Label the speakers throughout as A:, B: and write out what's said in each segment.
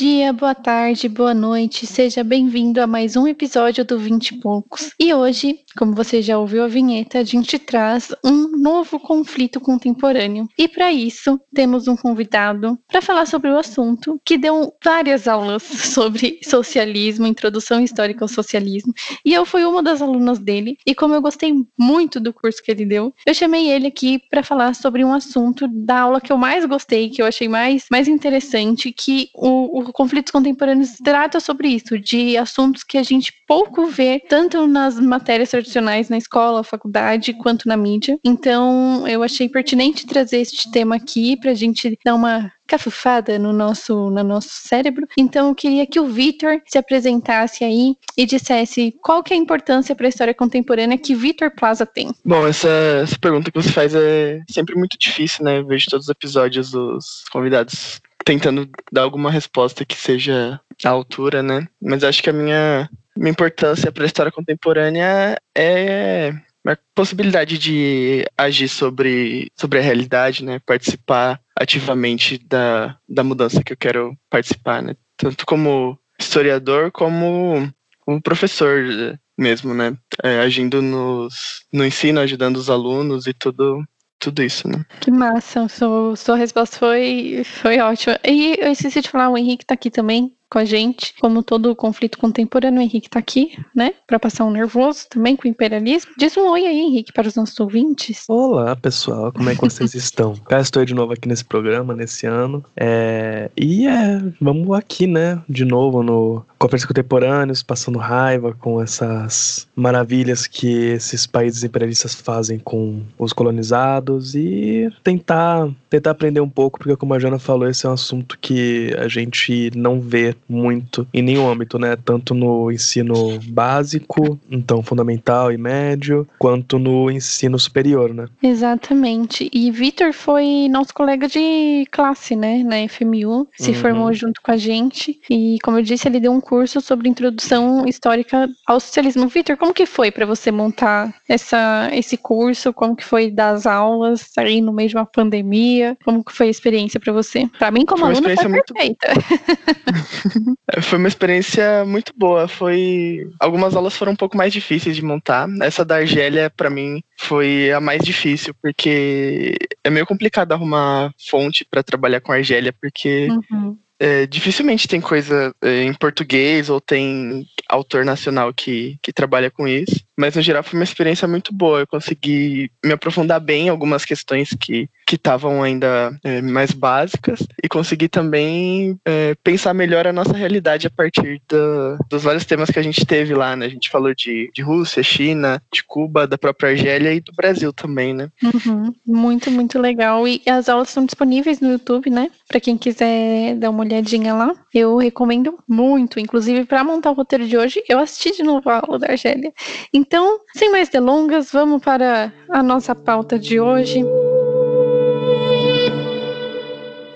A: Bom boa tarde, boa noite, seja bem-vindo a mais um episódio do 20 e Poucos. E hoje, como você já ouviu a vinheta, a gente traz um novo conflito contemporâneo. E para isso, temos um convidado para falar sobre o assunto, que deu várias aulas sobre socialismo, introdução histórica ao socialismo, e eu fui uma das alunas dele, e como eu gostei muito do curso que ele deu, eu chamei ele aqui para falar sobre um assunto da aula que eu mais gostei, que eu achei mais, mais interessante, que o o, o Conflitos Contemporâneos trata sobre isso, de assuntos que a gente pouco vê, tanto nas matérias tradicionais na escola, faculdade, quanto na mídia. Então, eu achei pertinente trazer este tema aqui para a gente dar uma cafufada no nosso, no nosso cérebro. Então eu queria que o Vitor se apresentasse aí e dissesse qual que é a importância para a história contemporânea que Vitor Plaza tem.
B: Bom, essa, essa pergunta que você faz é sempre muito difícil, né? Eu vejo todos os episódios dos convidados tentando dar alguma resposta que seja à altura, né? Mas acho que a minha, minha importância para a história contemporânea é a possibilidade de agir sobre, sobre a realidade, né? Participar ativamente da, da mudança que eu quero participar, né? Tanto como historiador como como professor mesmo, né? É, agindo nos, no ensino, ajudando os alunos e tudo tudo isso, né?
A: Que massa, sua, sua resposta foi, foi ótima. E eu esqueci de falar, o Henrique tá aqui também com a gente, como todo o conflito contemporâneo, o Henrique tá aqui, né, para passar um nervoso também com o imperialismo. Diz um oi aí, Henrique, para os nossos ouvintes.
C: Olá, pessoal, como é que vocês estão? Cá estou de novo aqui nesse programa, nesse ano. É... E é, vamos aqui, né, de novo no conflitos contemporâneos, passando raiva com essas maravilhas que esses países imperialistas fazem com os colonizados e tentar tentar aprender um pouco, porque como a Jana falou, esse é um assunto que a gente não vê muito em nenhum âmbito, né? Tanto no ensino básico, então fundamental e médio, quanto no ensino superior, né?
A: Exatamente. E Vitor foi nosso colega de classe, né, na FMU, se uhum. formou junto com a gente e, como eu disse, ele deu um curso sobre introdução histórica ao socialismo. Vitor, como que foi para você montar essa, esse curso? Como que foi dar as aulas aí no meio de uma pandemia? Como que foi a experiência para você? Para mim, como aluna, foi muito... perfeita.
B: foi uma experiência muito boa. Foi algumas aulas foram um pouco mais difíceis de montar. Essa da Argélia, para mim, foi a mais difícil porque é meio complicado arrumar fonte para trabalhar com Argélia, porque uhum é, dificilmente tem coisa é, em português ou tem autor nacional que, que trabalha com isso. Mas no geral foi uma experiência muito boa. Eu consegui me aprofundar bem em algumas questões que estavam ainda é, mais básicas e consegui também é, pensar melhor a nossa realidade a partir da, dos vários temas que a gente teve lá. Né? A gente falou de, de Rússia, China, de Cuba, da própria Argélia e do Brasil também, né?
A: Uhum. Muito, muito legal. E as aulas estão disponíveis no YouTube, né? Para quem quiser dar uma olhadinha lá. Eu recomendo muito. Inclusive, para montar o roteiro de hoje, eu assisti de novo a aula da Argélia. Então, sem mais delongas, vamos para a nossa pauta de hoje.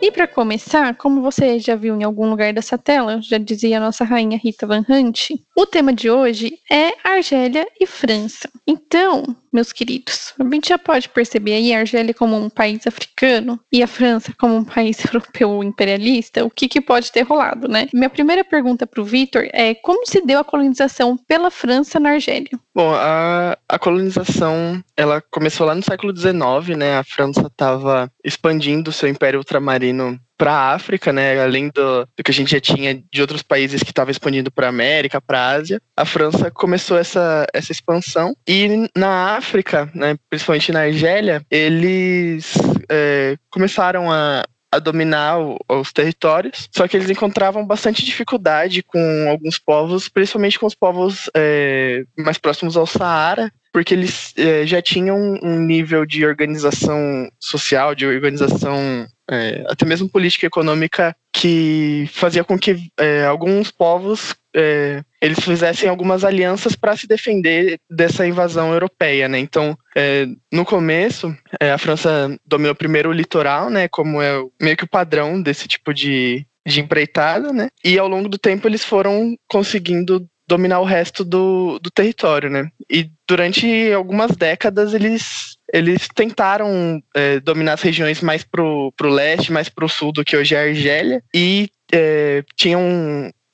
A: E para começar, como você já viu em algum lugar dessa tela, já dizia a nossa rainha Rita Van Hunt, o tema de hoje é Argélia e França. Então, meus queridos, a gente já pode perceber aí a Argélia como um país africano e a França como um país europeu imperialista, o que, que pode ter rolado, né? Minha primeira pergunta para o Vitor é como se deu a colonização pela França na Argélia?
B: Bom, a, a colonização ela começou lá no século XIX, né? A França estava expandindo seu império ultramarino para a África, né? Além do, do, que a gente já tinha de outros países que estavam expandindo para a América, para a Ásia, a França começou essa, essa expansão e na África, né? Principalmente na Argélia, eles é, começaram a, a dominar os territórios, só que eles encontravam bastante dificuldade com alguns povos, principalmente com os povos é, mais próximos ao Saara, porque eles é, já tinham um nível de organização social, de organização é, até mesmo política e econômica que fazia com que é, alguns povos é, eles fizessem algumas alianças para se defender dessa invasão europeia, né? Então, é, no começo, é, a França dominou primeiro o litoral, né? Como é meio que o padrão desse tipo de, de empreitada, né? E ao longo do tempo eles foram conseguindo dominar o resto do, do território, né? E durante algumas décadas eles eles tentaram é, dominar as regiões mais pro, pro leste, mais pro sul do que hoje é a Argélia, e é, tinha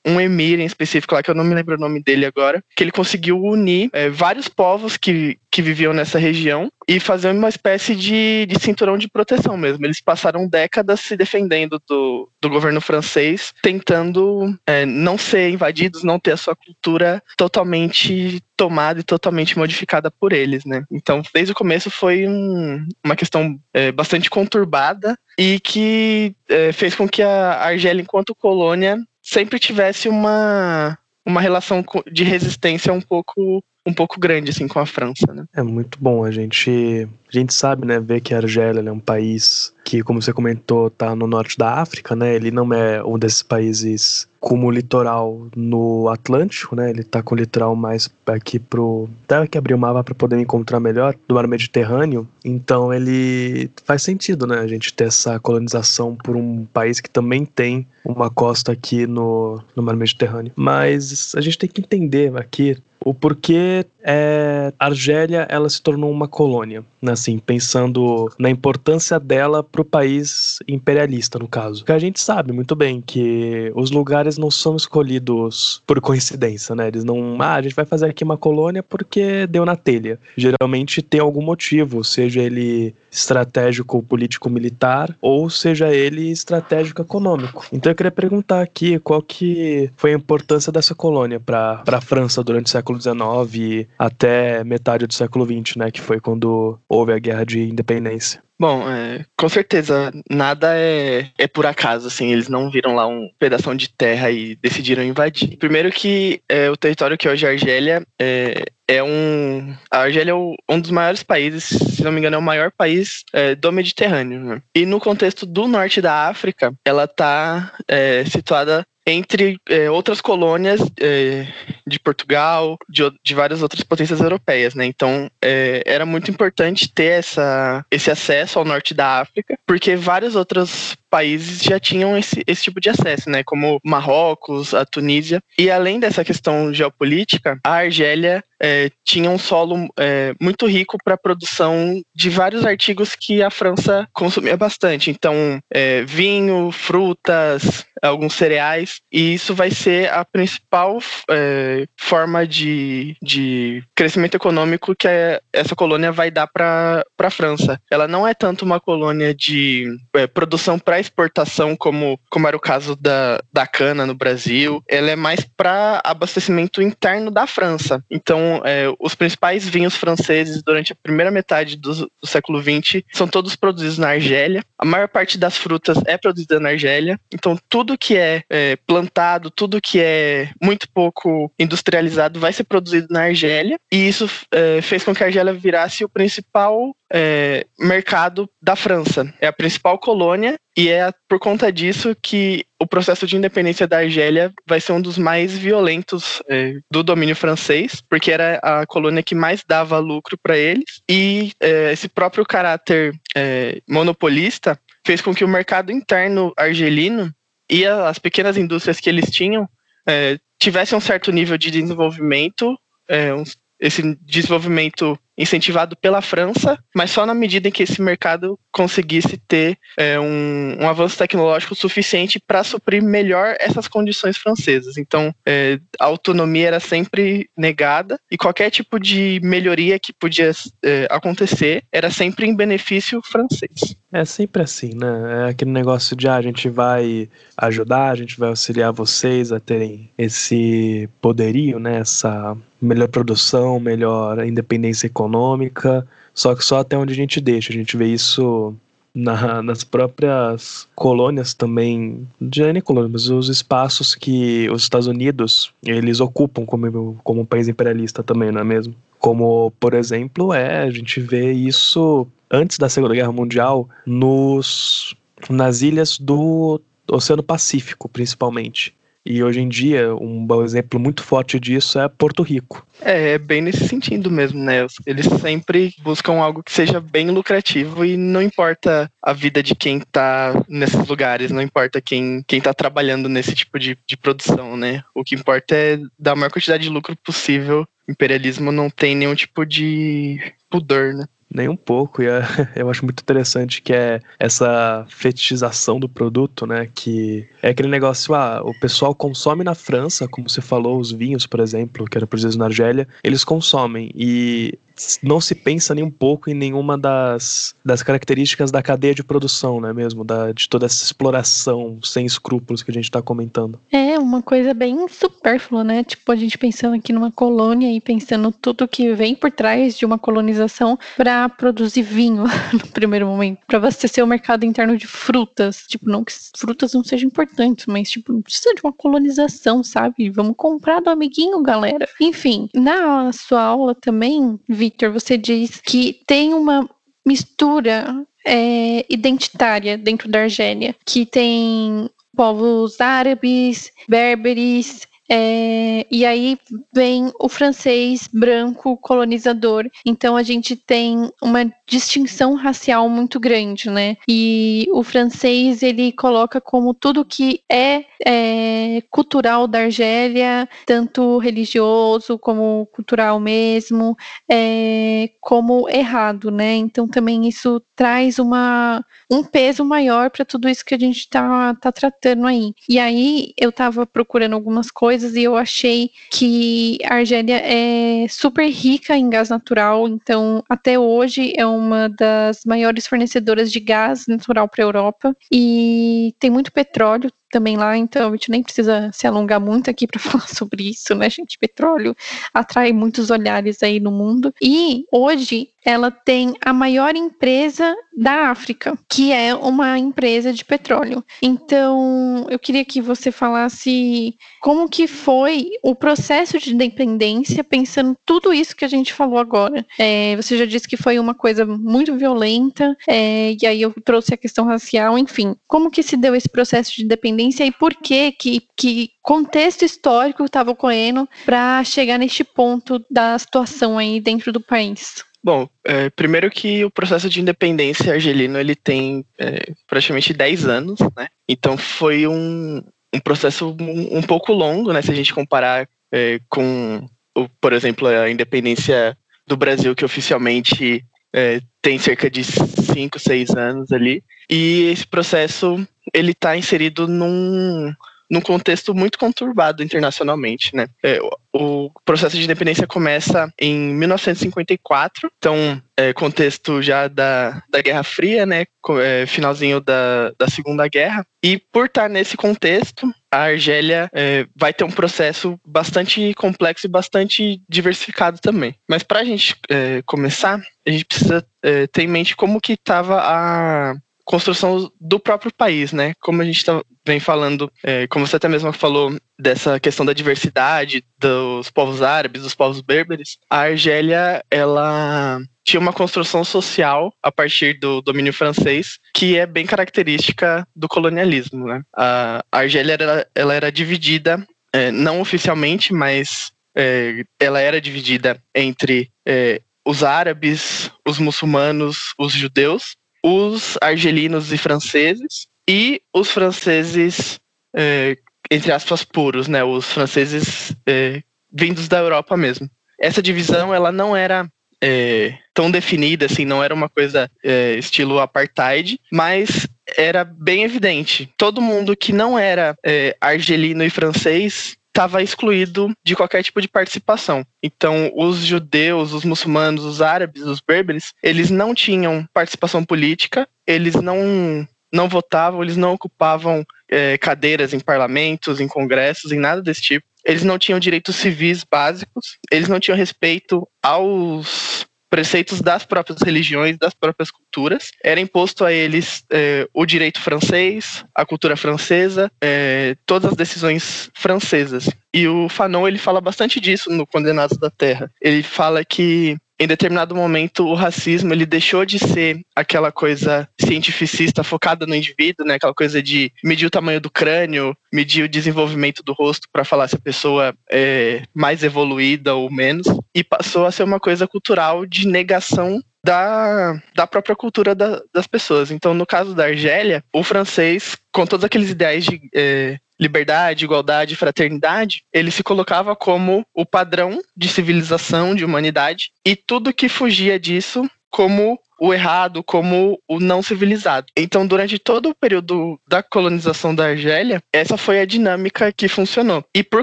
B: um, emir em específico lá, que eu não me lembro o nome dele agora, que ele conseguiu unir é, vários povos que, que viviam nessa região e fazer uma espécie de, de cinturão de proteção mesmo. Eles passaram décadas se defendendo do, do governo francês, tentando é, não ser invadidos, não ter a sua cultura totalmente tomada e totalmente modificada por eles, né? Então, desde o começo foi um, uma questão é, bastante conturbada e que é, fez com que a Argélia, enquanto colônia, sempre tivesse uma, uma relação de resistência um pouco um pouco grande assim com a França, né?
C: É muito bom a gente a gente sabe, né, ver que a Argélia é um país que, como você comentou, tá no norte da África, né? Ele não é um desses países como litoral no Atlântico, né? Ele tá com o litoral mais aqui pro. Até que abrir o mapa para poder encontrar melhor, do mar Mediterrâneo. Então ele faz sentido, né? A gente ter essa colonização por um país que também tem uma costa aqui no, no mar Mediterrâneo. Mas a gente tem que entender aqui o porquê é, a Argélia ela se tornou uma colônia, né, assim, pensando na importância dela para o país imperialista, no caso. Porque a gente sabe muito bem que os lugares não são escolhidos por coincidência, né? Eles não, ah, a gente vai fazer aqui uma colônia porque deu na telha. Geralmente tem algum motivo, seja ele estratégico político-militar ou seja ele estratégico econômico. Então eu queria perguntar aqui qual que foi a importância dessa colônia para a França durante o século XIX até metade do século XX, né, que foi quando houve a Guerra de Independência.
B: Bom, é, com certeza, nada é, é por acaso, assim, eles não viram lá um pedaço de terra e decidiram invadir. Primeiro que é, o território que hoje é a Argélia é, é um... A Argélia é um dos maiores países, se não me engano, é o maior país é, do Mediterrâneo. Né? E no contexto do norte da África, ela está é, situada entre é, outras colônias é, de Portugal, de, de, várias outras potências europeias, né? Então é, era muito importante ter essa, esse acesso ao norte da África, porque vários outros países já tinham esse, esse tipo de acesso, né? Como Marrocos, a Tunísia. E além dessa questão geopolítica, a Argélia é, tinha um solo é, muito rico para a produção de vários artigos que a França consumia bastante. Então, é, vinho, frutas, alguns cereais, e isso vai ser a principal é, forma de, de crescimento econômico que a, essa colônia vai dar para a França. Ela não é tanto uma colônia de é, produção para exportação, como, como era o caso da, da cana no Brasil, ela é mais para abastecimento interno da França. Então, é, os principais vinhos franceses durante a primeira metade do, do século XX são todos produzidos na Argélia. A maior parte das frutas é produzida na Argélia. Então, tudo que é, é plantado, tudo que é muito pouco industrializado vai ser produzido na Argélia. E isso é, fez com que a Argélia virasse o principal é, mercado da França. É a principal colônia e é por conta disso que o processo de independência da Argélia vai ser um dos mais violentos é, do domínio francês, porque era a colônia que mais dava lucro para eles. E é, esse próprio caráter é, monopolista fez com que o mercado interno argelino e as pequenas indústrias que eles tinham é, tivessem um certo nível de desenvolvimento, é, uns esse desenvolvimento incentivado pela França, mas só na medida em que esse mercado conseguisse ter é, um, um, avanço tecnológico suficiente para suprir melhor essas condições francesas. Então, é, a autonomia era sempre negada e qualquer tipo de melhoria que podia é, acontecer era sempre em benefício francês.
C: É sempre assim, né? É aquele negócio de ah, a gente vai ajudar, a gente vai auxiliar vocês a terem esse poderio, né? Essa melhor produção, melhor independência econômica, só que só até onde a gente deixa. A gente vê isso na, nas próprias colônias também, já nem colônias, mas os espaços que os Estados Unidos eles ocupam como, como um país imperialista também, não é mesmo? Como, por exemplo, é, a gente vê isso antes da Segunda Guerra Mundial nos, nas ilhas do Oceano Pacífico, principalmente. E hoje em dia, um exemplo muito forte disso é Porto Rico.
B: É, é bem nesse sentido mesmo, né? Eles sempre buscam algo que seja bem lucrativo e não importa a vida de quem tá nesses lugares, não importa quem, quem tá trabalhando nesse tipo de, de produção, né? O que importa é dar a maior quantidade de lucro possível. O imperialismo não tem nenhum tipo de pudor, né?
C: Nem um pouco, e é, eu acho muito interessante que é essa fetichização do produto, né? Que é aquele negócio, ah, o pessoal consome na França, como você falou, os vinhos, por exemplo, que eram produzidos na Argélia, eles consomem. E não se pensa nem um pouco em nenhuma das, das características da cadeia de produção, né mesmo? Da, de toda essa exploração sem escrúpulos que a gente está comentando.
A: É, uma coisa bem supérflua, né? Tipo, a gente pensando aqui numa colônia e pensando tudo que vem por trás de uma colonização para produzir vinho no primeiro momento, para abastecer o mercado interno de frutas. Tipo, não que frutas não sejam importantes, mas, tipo, não precisa de uma colonização, sabe? Vamos comprar do amiguinho, galera. Enfim, na sua aula também, vi Victor, você diz que tem uma mistura é, identitária dentro da Argélia, que tem povos árabes, berberes, é, e aí vem o francês branco colonizador. Então a gente tem uma distinção racial muito grande, né? E o francês ele coloca como tudo que é, é cultural da Argélia, tanto religioso como cultural mesmo, é, como errado, né? Então também isso traz uma, um peso maior para tudo isso que a gente está tá tratando aí. E aí eu estava procurando algumas coisas coisas e eu achei que a Argélia é super rica em gás natural, então até hoje é uma das maiores fornecedoras de gás natural para a Europa e tem muito petróleo também lá, então a gente nem precisa se alongar muito aqui para falar sobre isso, né, gente? Petróleo atrai muitos olhares aí no mundo. E hoje ela tem a maior empresa da África, que é uma empresa de petróleo. Então, eu queria que você falasse como que foi o processo de independência, pensando tudo isso que a gente falou agora. É, você já disse que foi uma coisa muito violenta, é, e aí eu trouxe a questão racial, enfim. Como que se deu esse processo de independência e por que que, que contexto histórico estava ocorrendo para chegar neste ponto da situação aí dentro do país?
B: Bom, é, primeiro que o processo de independência argelino ele tem é, praticamente 10 anos, né? Então foi um, um processo um, um pouco longo, né? Se a gente comparar é, com, o, por exemplo, a independência do Brasil, que oficialmente é, tem cerca de 5, 6 anos ali. E esse processo ele está inserido num, num contexto muito conturbado internacionalmente, né? É, o processo de independência começa em 1954, então é, contexto já da, da Guerra Fria, né? É, finalzinho da, da Segunda Guerra. E por estar nesse contexto, a Argélia é, vai ter um processo bastante complexo e bastante diversificado também. Mas para a gente é, começar, a gente precisa é, ter em mente como que estava a construção do próprio país, né? Como a gente tá, vem falando, é, como você até mesmo falou, dessa questão da diversidade dos povos árabes, dos povos berberes, a Argélia, ela tinha uma construção social a partir do domínio francês que é bem característica do colonialismo, né? A Argélia, era, ela era dividida, é, não oficialmente, mas é, ela era dividida entre é, os árabes, os muçulmanos, os judeus, os argelinos e franceses e os franceses, é, entre aspas, puros, né? Os franceses é, vindos da Europa mesmo. Essa divisão, ela não era é, tão definida, assim, não era uma coisa é, estilo apartheid, mas era bem evidente. Todo mundo que não era é, argelino e francês estava excluído de qualquer tipo de participação. Então, os judeus, os muçulmanos, os árabes, os berberes, eles não tinham participação política, eles não não votavam, eles não ocupavam é, cadeiras em parlamentos, em congressos, em nada desse tipo. Eles não tinham direitos civis básicos, eles não tinham respeito aos preceitos das próprias religiões, das próprias culturas. Era imposto a eles é, o direito francês, a cultura francesa, é, todas as decisões francesas. E o Fanon ele fala bastante disso no Condenados da Terra. Ele fala que em determinado momento o racismo ele deixou de ser aquela coisa cientificista focada no indivíduo, né? Aquela coisa de medir o tamanho do crânio, medir o desenvolvimento do rosto para falar se a pessoa é mais evoluída ou menos, e passou a ser uma coisa cultural de negação da, da própria cultura da, das pessoas. Então, no caso da Argélia, o francês, com todos aqueles ideais de é, liberdade, igualdade, fraternidade, ele se colocava como o padrão de civilização, de humanidade, e tudo que fugia disso como o errado, como o não civilizado. Então, durante todo o período da colonização da Argélia, essa foi a dinâmica que funcionou. E por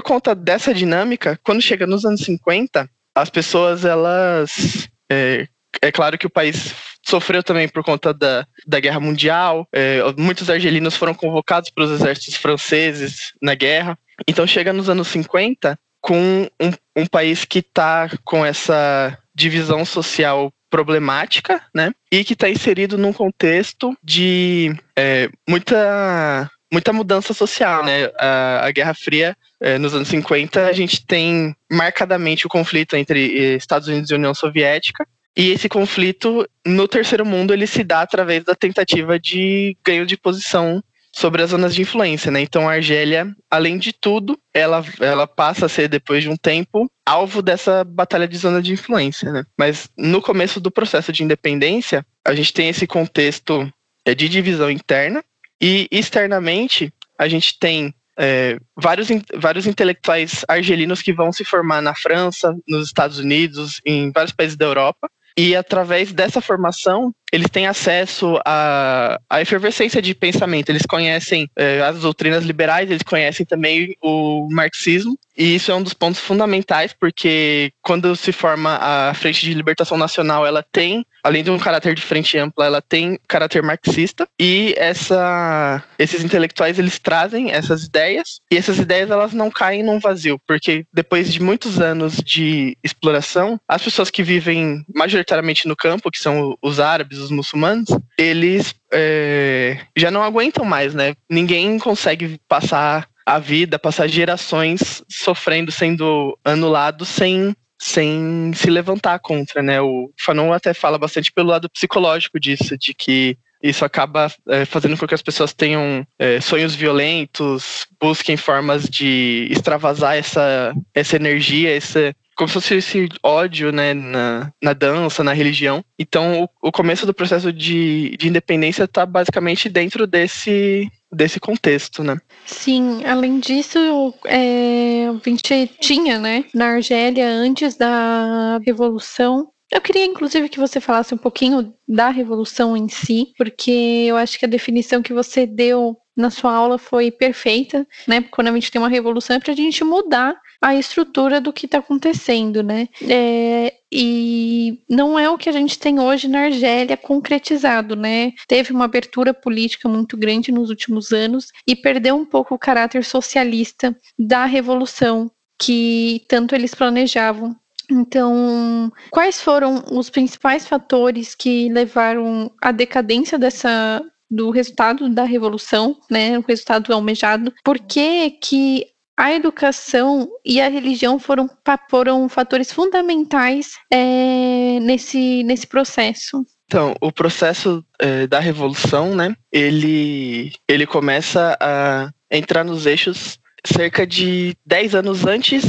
B: conta dessa dinâmica, quando chega nos anos 50, as pessoas, elas. É, é claro que o país sofreu também por conta da, da Guerra Mundial. É, muitos argelinos foram convocados para os exércitos franceses na guerra. Então chega nos anos 50 com um, um país que está com essa divisão social problemática, né? E que está inserido num contexto de é, muita muita mudança social, né? A, a Guerra Fria, é, nos anos 50, a gente tem marcadamente o conflito entre Estados Unidos e União Soviética, e esse conflito no terceiro mundo ele se dá através da tentativa de ganho de posição sobre as zonas de influência, né? Então a Argélia, além de tudo, ela, ela passa a ser depois de um tempo alvo dessa batalha de zona de influência, né? Mas no começo do processo de independência, a gente tem esse contexto é, de divisão interna e externamente a gente tem é, vários, vários intelectuais argelinos que vão se formar na França, nos Estados Unidos, em vários países da Europa, e através dessa formação, eles têm acesso à, à efervescência de pensamento. Eles conhecem é, as doutrinas liberais, eles conhecem também o marxismo. E isso é um dos pontos fundamentais, porque quando se forma a Frente de Libertação Nacional, ela tem, além de um caráter de frente ampla, ela tem caráter marxista. E essa, esses intelectuais, eles trazem essas ideias, e essas ideias elas não caem num vazio, porque depois de muitos anos de exploração, as pessoas que vivem majoritariamente no campo, que são os árabes, os muçulmanos, eles é, já não aguentam mais, né? Ninguém consegue passar a vida, passar gerações sofrendo, sendo anulado sem sem se levantar contra, né? O Fanon até fala bastante pelo lado psicológico disso, de que isso acaba é, fazendo com que as pessoas tenham é, sonhos violentos, busquem formas de extravasar essa, essa energia, esse, como se fosse esse ódio, né, na, na dança, na religião. Então, o, o começo do processo de, de independência está basicamente dentro desse, desse contexto, né?
A: Sim, além disso, é, gente tinha, né, na Argélia, antes da Revolução, eu queria, inclusive, que você falasse um pouquinho da revolução em si, porque eu acho que a definição que você deu na sua aula foi perfeita, né? Quando a gente tem uma revolução é para a gente mudar a estrutura do que está acontecendo, né? É, e não é o que a gente tem hoje na Argélia concretizado, né? Teve uma abertura política muito grande nos últimos anos e perdeu um pouco o caráter socialista da revolução que tanto eles planejavam. Então, quais foram os principais fatores que levaram à decadência dessa do resultado da revolução, né, o resultado almejado? Por que que a educação e a religião foram, foram fatores fundamentais é, nesse, nesse processo.
B: Então, o processo é, da revolução, né, ele, ele começa a entrar nos eixos cerca de 10 anos antes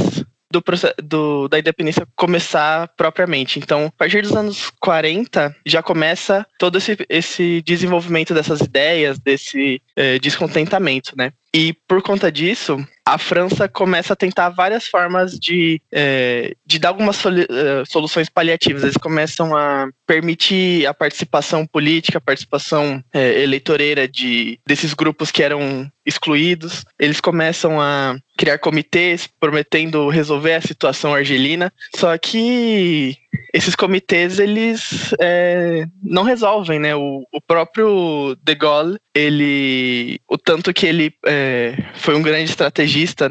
B: do, do, da independência começar propriamente. Então, a partir dos anos 40, já começa todo esse, esse desenvolvimento dessas ideias, desse é, descontentamento, né? E por conta disso, a França começa a tentar várias formas de, é, de dar algumas é, soluções paliativas. Eles começam a permitir a participação política, a participação é, eleitoreira de, desses grupos que eram excluídos. Eles começam a criar comitês prometendo resolver a situação argelina. Só que esses comitês eles é, não resolvem, né? O, o, próprio De Gaulle, ele, o tanto que ele é, foi um grande estrategista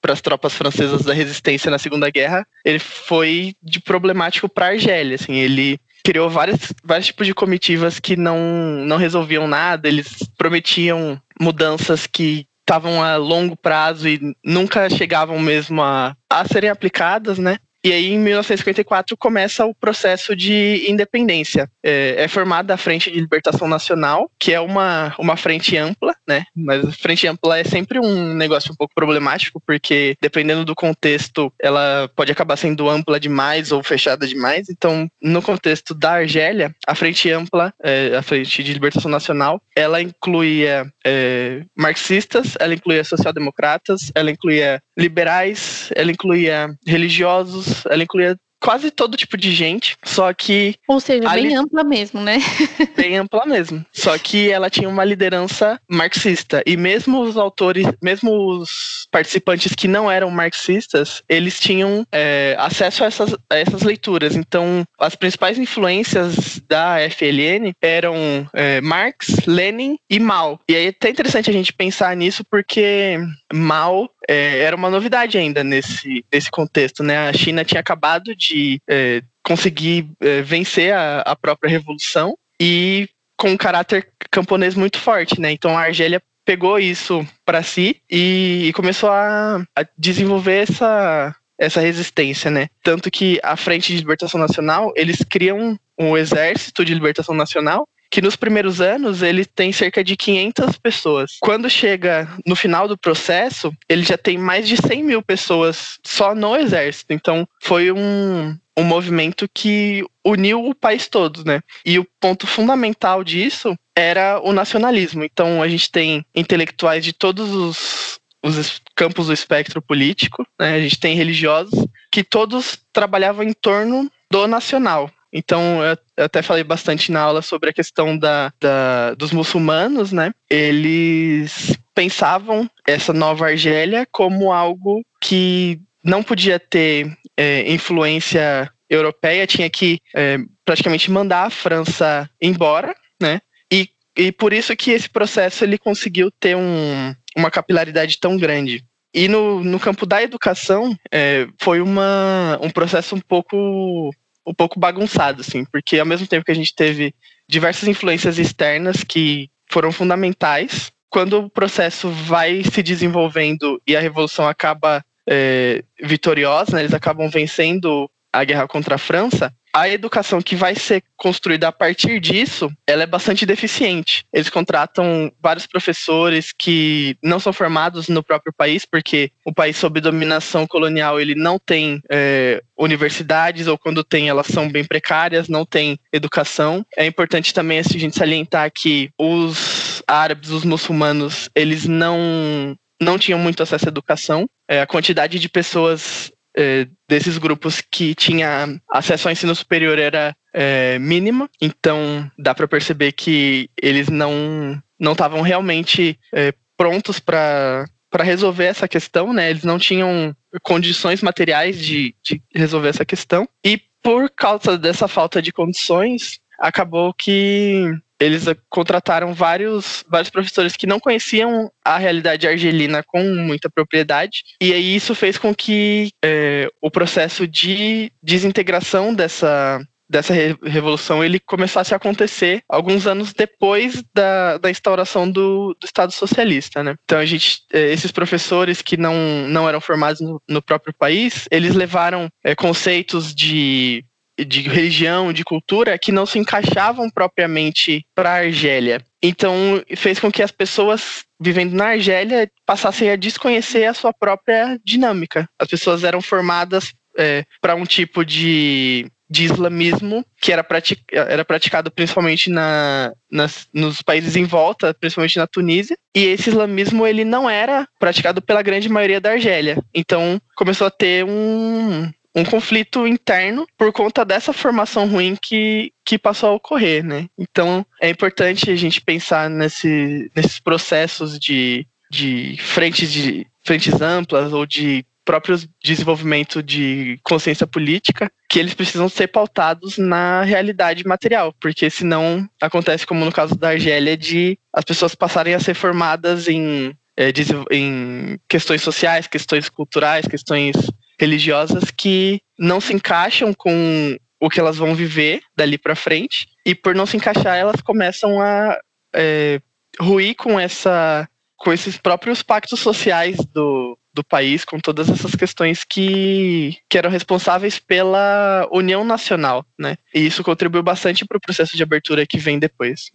B: para as tropas francesas da resistência na Segunda Guerra, ele foi de problemático para a Argélia, assim, ele criou vários, vários tipos de comitivas que não, não resolviam nada, eles prometiam mudanças que estavam a longo prazo e nunca chegavam mesmo a, a serem aplicadas, né? E aí, em 1954, começa o processo de independência. É, é, formada a Frente de Libertação Nacional, que é uma, uma frente ampla, né? Mas a frente ampla é sempre um negócio um pouco problemático, porque dependendo do contexto, ela pode acabar sendo ampla demais ou fechada demais. Então, no contexto da Argélia, a Frente Ampla, é, a Frente de Libertação Nacional, ela incluía é, marxistas, ela incluía social-democratas, ela incluía liberais, ela incluía religiosos, ela incluía quase todo tipo de gente, só que.
A: Ou seja, bem ampla mesmo, né?
B: bem ampla mesmo. Só que ela tinha uma liderança marxista. E mesmo os autores, mesmo os participantes que não eram marxistas, eles tinham é, acesso a essas, a essas leituras. Então, as principais influências da FLN eram é, Marx, Lenin e Mao. E aí é até interessante a gente pensar nisso porque Mao é, era uma novidade ainda nesse, nesse contexto, né? A China tinha acabado de é, conseguir é, vencer a, a própria revolução e com um caráter camponês muito forte, né? Então a Argélia pegou isso para si e, e começou a, a, desenvolver essa essa resistência, né? Tanto que a Frente de Libertação Nacional, eles criam um exército de libertação nacional que nos primeiros anos ele tem cerca de 500 pessoas. Quando chega no final do processo, ele já tem mais de 100 mil pessoas só no exército. Então foi um, um movimento que uniu o país todo, né? E o ponto fundamental disso era o nacionalismo. Então a gente tem intelectuais de todos os, os campos do espectro político, né? A gente tem religiosos que todos trabalhavam em torno do nacional. Então, eu até falei bastante na aula sobre a questão da, da, dos muçulmanos, né? Eles pensavam essa nova Argélia como algo que não podia ter é, influência europeia, tinha que é, praticamente mandar a França embora, né? E, e por isso que esse processo ele conseguiu ter um, uma capilaridade tão grande. E no, no campo da educação, é, foi uma, um processo um pouco um pouco bagunçado, assim, porque ao mesmo tempo que a gente teve diversas influências externas que foram fundamentais, quando o processo vai se desenvolvendo e a revolução acaba é, vitoriosa, né, eles acabam vencendo a guerra contra a França, a educação que vai ser construída a partir disso, ela é bastante deficiente. Eles contratam vários professores que não são formados no próprio país, porque o país sob dominação colonial ele não tem é, universidades ou quando tem elas são bem precárias, não tem educação. É importante também a gente salientar que os árabes, os muçulmanos, eles não não tinham muito acesso à educação. É, a quantidade de pessoas é, desses grupos que tinha acesso ao ensino superior era é, mínima, então dá para perceber que eles não não estavam realmente é, prontos para para resolver essa questão, né? Eles não tinham condições materiais de, de resolver essa questão e por causa dessa falta de condições acabou que eles contrataram vários, vários professores que não conheciam a realidade argelina com muita propriedade, e aí isso fez com que é, o processo de desintegração dessa, dessa revolução ele começasse a acontecer alguns anos depois da, da instauração do, do Estado socialista, né? Então a gente, é, esses professores que não, não eram formados no, no próprio país, eles levaram é, conceitos de de religião, de cultura, que não se encaixavam propriamente para a Argélia. Então, fez com que as pessoas vivendo na Argélia passassem a desconhecer a sua própria dinâmica. As pessoas eram formadas é, para um tipo de, de islamismo que era, pratic, era praticado principalmente na, nas, nos países em volta, principalmente na Tunísia, e esse islamismo ele não era praticado pela grande maioria da Argélia. Então começou a ter um, um conflito interno por conta dessa formação ruim que, que passou a ocorrer, né? Então é importante a gente pensar nesse, nesses processos de, de frentes de frentes amplas ou de próprio desenvolvimento de consciência política, que eles precisam ser pautados na realidade material, porque senão acontece como no caso da Argélia de as pessoas passarem a ser formadas em, é, em questões sociais, questões culturais, questões religiosas que não se encaixam com o que elas vão viver dali para frente e por não se encaixar elas começam a é, ruir com essa com esses próprios pactos sociais do, do país, com todas essas questões que, que eram responsáveis pela união nacional, né? E isso contribuiu bastante para o processo de abertura que vem depois.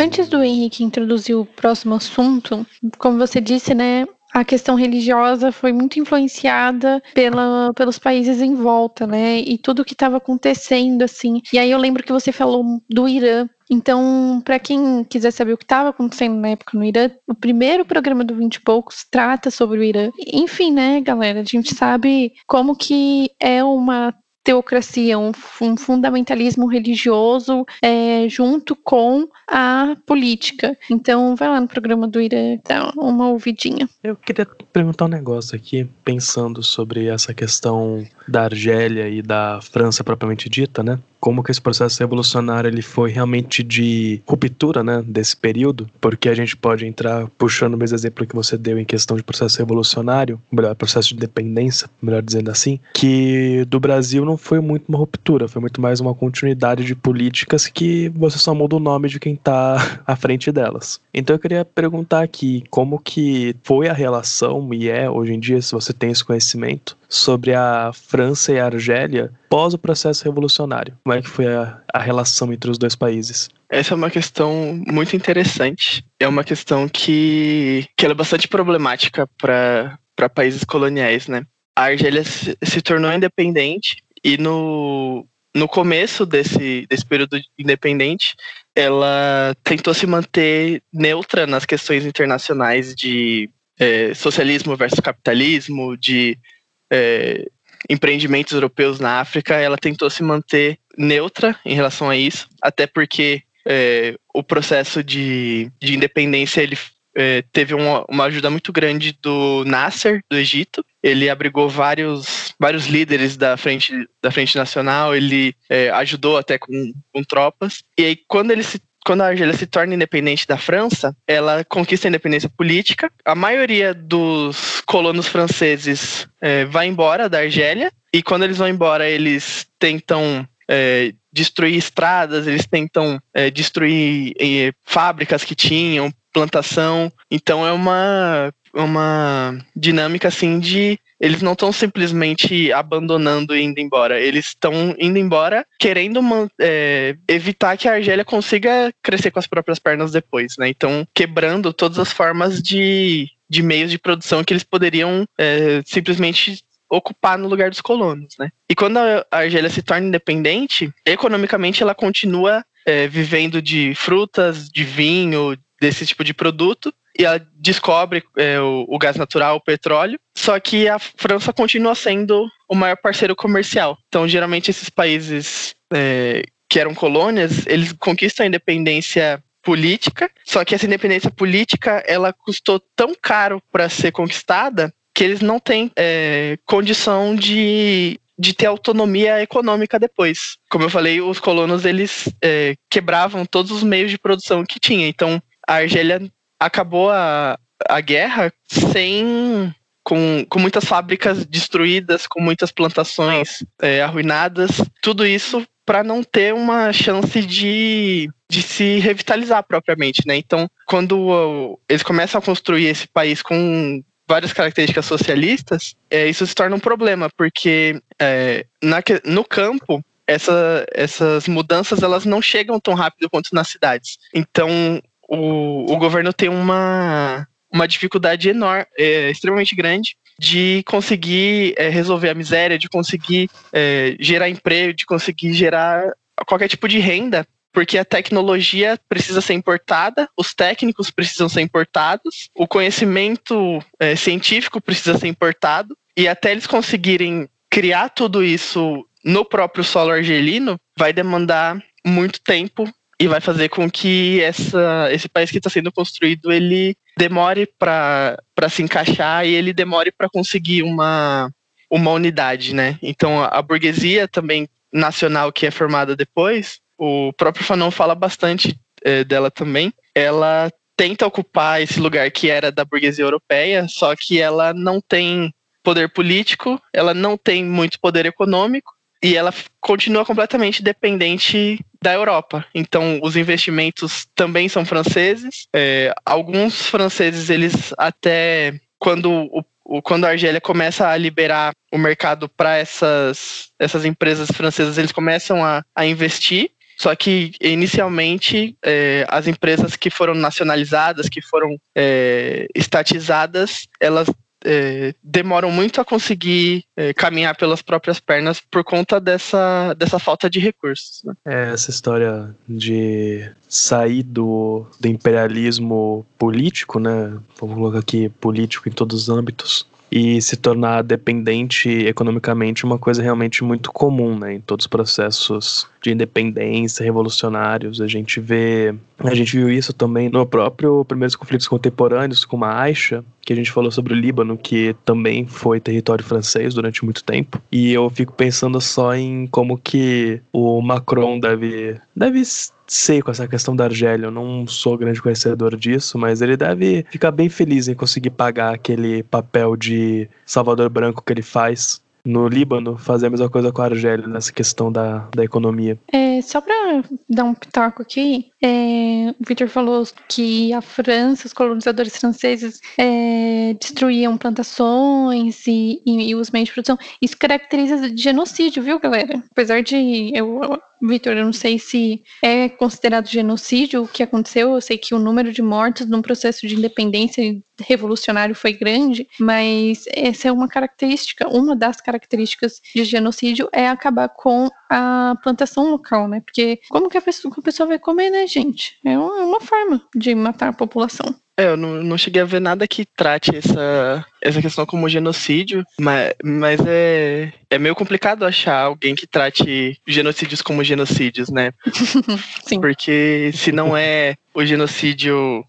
A: Antes do Henrique introduzir o próximo assunto, como você disse, né, a questão religiosa foi muito influenciada pela, pelos países em volta, né? E tudo que estava acontecendo, assim. E aí eu lembro que você falou do Irã. Então, para quem quiser saber o que estava acontecendo na época no Irã, o primeiro programa do 20 e poucos trata sobre o Irã. Enfim, né, galera, a gente sabe como que é uma teocracia, um, um fundamentalismo religioso é, junto com a política. Então, vai lá no programa do Irã, dá uma ouvidinha.
C: Eu queria perguntar um negócio aqui, pensando sobre essa questão da Argélia e da França propriamente dita, né? Como que esse processo revolucionário ele foi realmente de ruptura, né, desse período, porque a gente pode entrar puxando o mesmo exemplo que você deu em questão de processo revolucionário, melhor processo de independência, melhor dizendo assim, que do Brasil não foi muito uma ruptura, foi muito mais uma continuidade de políticas que você só muda o nome de quem está à frente delas. Então eu queria perguntar aqui como que foi a relação e é hoje em dia, se você tem esse conhecimento, sobre a França e a Argélia pós o processo revolucionário. Como é que foi a, a relação entre os dois países?
B: Essa é uma questão muito interessante. É uma questão que, que é bastante problemática para países coloniais, né? A Argélia se, se tornou independente e no, no começo desse, desse período independente, ela tentou se manter neutra nas questões internacionais de é, socialismo versus capitalismo, de é, empreendimentos europeus na África, ela tentou se manter neutra em relação a isso, até porque é, o processo de, de independência ele é, teve uma, uma, ajuda muito grande do Nasser, do Egito. Ele abrigou vários, vários líderes da frente, da frente nacional, ele é, ajudou até com, com tropas. E aí, quando ele se quando a Argélia se torna independente da França, ela conquista a independência política. A maioria dos colonos franceses é, vai embora da Argélia e quando eles vão embora, eles tentam é, destruir estradas, eles tentam é, destruir é, fábricas que tinham, plantação. Então é uma uma dinâmica assim de eles não estão simplesmente abandonando e indo embora. Eles estão indo embora querendo é, evitar que a Argélia consiga crescer com as próprias pernas depois, né? Então, quebrando todas as formas de, de meios de produção que eles poderiam é, simplesmente ocupar no lugar dos colonos, né? E quando a Argélia se torna independente, economicamente ela continua é, vivendo de frutas, de vinho, desse tipo de produto, e ela descobre é, o, o, gás natural, o petróleo. Só que a França continua sendo o maior parceiro comercial. Então, geralmente, esses países é, que eram colônias, eles conquistam a independência política. Só que essa independência política, ela custou tão caro para ser conquistada que eles não têm é, condição de de ter autonomia econômica depois. Como eu falei, os colonos eles é, quebravam todos os meios de produção que tinha. Então a Argélia acabou a, a guerra sem com, com muitas fábricas destruídas, com muitas plantações é, arruinadas, tudo isso para não ter uma chance de, de se revitalizar propriamente, né? Então, quando eles começam a construir esse país com várias características socialistas, é, isso se torna um problema, porque é, na, no campo essa, essas mudanças elas não chegam tão rápido quanto nas cidades. Então, o, o governo tem uma, uma dificuldade enorme, é, extremamente grande de conseguir é, resolver a miséria, de conseguir é, gerar emprego, de conseguir gerar qualquer tipo de renda, porque a tecnologia precisa ser importada, os técnicos precisam ser importados, o conhecimento é, científico precisa ser importado, e até eles conseguirem criar tudo isso no próprio solo argelino, vai demandar muito tempo e vai fazer com que essa, esse país que está sendo construído ele demore para se encaixar e ele demore para conseguir uma, uma unidade, né? Então a burguesia também nacional que é formada depois, o próprio Fanon fala bastante é, dela também. Ela tenta ocupar esse lugar que era da burguesia europeia, só que ela não tem poder político, ela não tem muito poder econômico e ela continua completamente dependente da Europa. Então, os investimentos também são franceses. É, alguns franceses, eles até quando o quando a Argélia começa a liberar o mercado para essas, essas empresas francesas, eles começam a, a investir. Só que inicialmente é, as empresas que foram nacionalizadas, que foram é, estatizadas, elas é, demoram muito a conseguir é, caminhar pelas próprias pernas por conta dessa, dessa falta de recursos. Né?
C: É, essa história de sair do, do imperialismo político, né? Vamos colocar aqui político em todos os âmbitos, e se tornar dependente economicamente uma coisa realmente muito comum, né? Em todos os processos de independência revolucionários, a gente vê, a gente viu isso também no próprio primeiros conflitos contemporâneos com a Aisha, que a gente falou sobre o Líbano, que também foi território francês durante muito tempo. E eu fico pensando só em como que o Macron deve deve sei com essa questão da Argélia, eu não sou grande conhecedor disso, mas ele deve ficar bem feliz em conseguir pagar aquele papel de Salvador Branco que ele faz no Líbano fazer a mesma coisa com a Argélia nessa questão da, da economia.
A: É, só para dar um pitaco aqui, é, o Victor falou que a França, os colonizadores franceses é, destruíam plantações e, e, e, os meios de produção. Isso caracteriza de genocídio, viu, galera? Apesar de eu, Vitor, eu não sei se é considerado genocídio o que aconteceu. Eu sei que o número de mortos no processo de independência revolucionário foi grande, mas essa é uma característica, uma das características de genocídio é acabar com a plantação local, né? Porque como que a pessoa, a pessoa vai comer, né, gente? É é uma forma de matar a população.
B: É, eu não, não cheguei a ver nada que trate essa, essa questão como genocídio, mas, mas é, é meio complicado achar alguém que trate genocídios como genocídios, né?
A: Sim.
B: Porque se não é o genocídio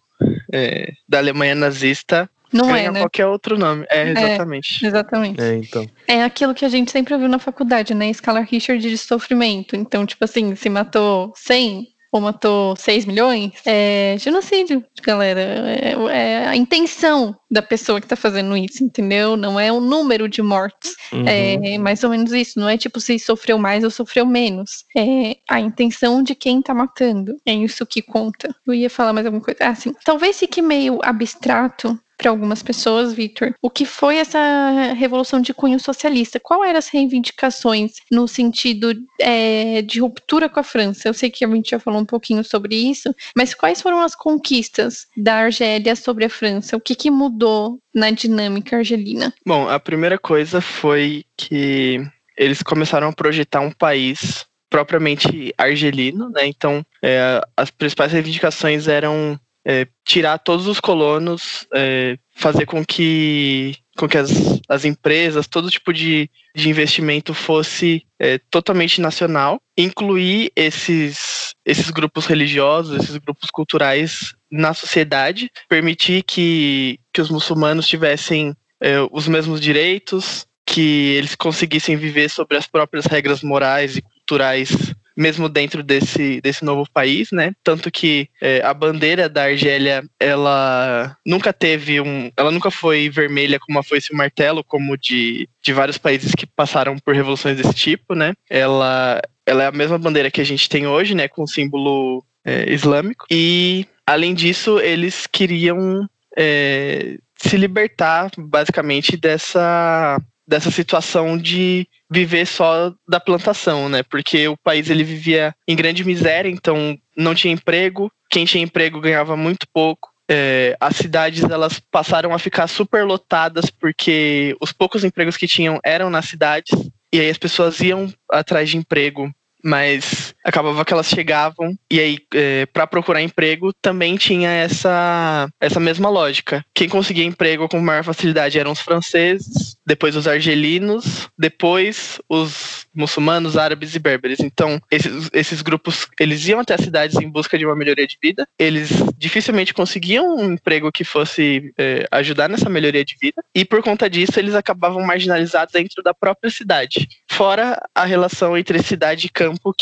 B: é, da Alemanha nazista,
A: não
B: ganha
A: é, né?
B: qualquer outro nome. É, exatamente.
A: É, exatamente.
C: É, então.
A: É aquilo que a gente sempre ouviu na faculdade, né? Escala Richard de sofrimento. Então, tipo assim, se matou 100, ou matou 6 milhões, é genocídio, galera. É, é, a intenção da pessoa que tá fazendo isso, entendeu? Não é o número de mortes.
C: Uhum.
A: É mais ou menos isso. Não é tipo se sofreu mais ou sofreu menos. É a intenção de quem tá matando. É isso que conta. Eu ia falar mais alguma coisa. Ah, sim. Talvez fique meio abstrato para algumas pessoas, Victor, o que foi essa revolução de cunho socialista? Qual eram as reivindicações no sentido é, de ruptura com a França? Eu sei que a gente já falou um pouquinho sobre isso, mas quais foram as conquistas da Argélia sobre a França? O que, que mudou na dinâmica argelina?
B: Bom, a primeira coisa foi que eles começaram a projetar um país propriamente argelino, né? Então, é, as principais reivindicações eram é, tirar todos os colonos, é, fazer com que, com que as, as empresas, todo tipo de, de investimento fosse é, totalmente nacional, incluir esses, esses grupos religiosos, esses grupos culturais na sociedade, permitir que, que os muçulmanos tivessem é, os mesmos direitos, que eles conseguissem viver sobre as próprias regras morais e culturais mesmo dentro desse, desse novo país, né? Tanto que é, a bandeira da Argélia, ela nunca teve um. Ela nunca foi vermelha como a foi-se o martelo, como de, de vários países que passaram por revoluções desse tipo, né? Ela, ela é a mesma bandeira que a gente tem hoje, né? Com o símbolo é, islâmico. E, além disso, eles queriam é, se libertar, basicamente, dessa dessa situação de viver só da plantação, né? Porque o país ele vivia em grande miséria, então não tinha emprego, quem tinha emprego ganhava muito pouco. É, as cidades elas passaram a ficar super lotadas porque os poucos empregos que tinham eram nas cidades e aí as pessoas iam atrás de emprego mas acabava que elas chegavam e aí é, para procurar emprego também tinha essa essa mesma lógica. Quem conseguia emprego com maior facilidade eram os franceses, depois os argelinos, depois os muçulmanos, árabes e berberes. Então esses, esses grupos eles iam até as cidades em busca de uma melhoria de vida. Eles dificilmente conseguiam um emprego que fosse é, ajudar nessa melhoria de vida e por conta disso eles acabavam marginalizados dentro da própria cidade. Fora a relação entre cidade e campo campo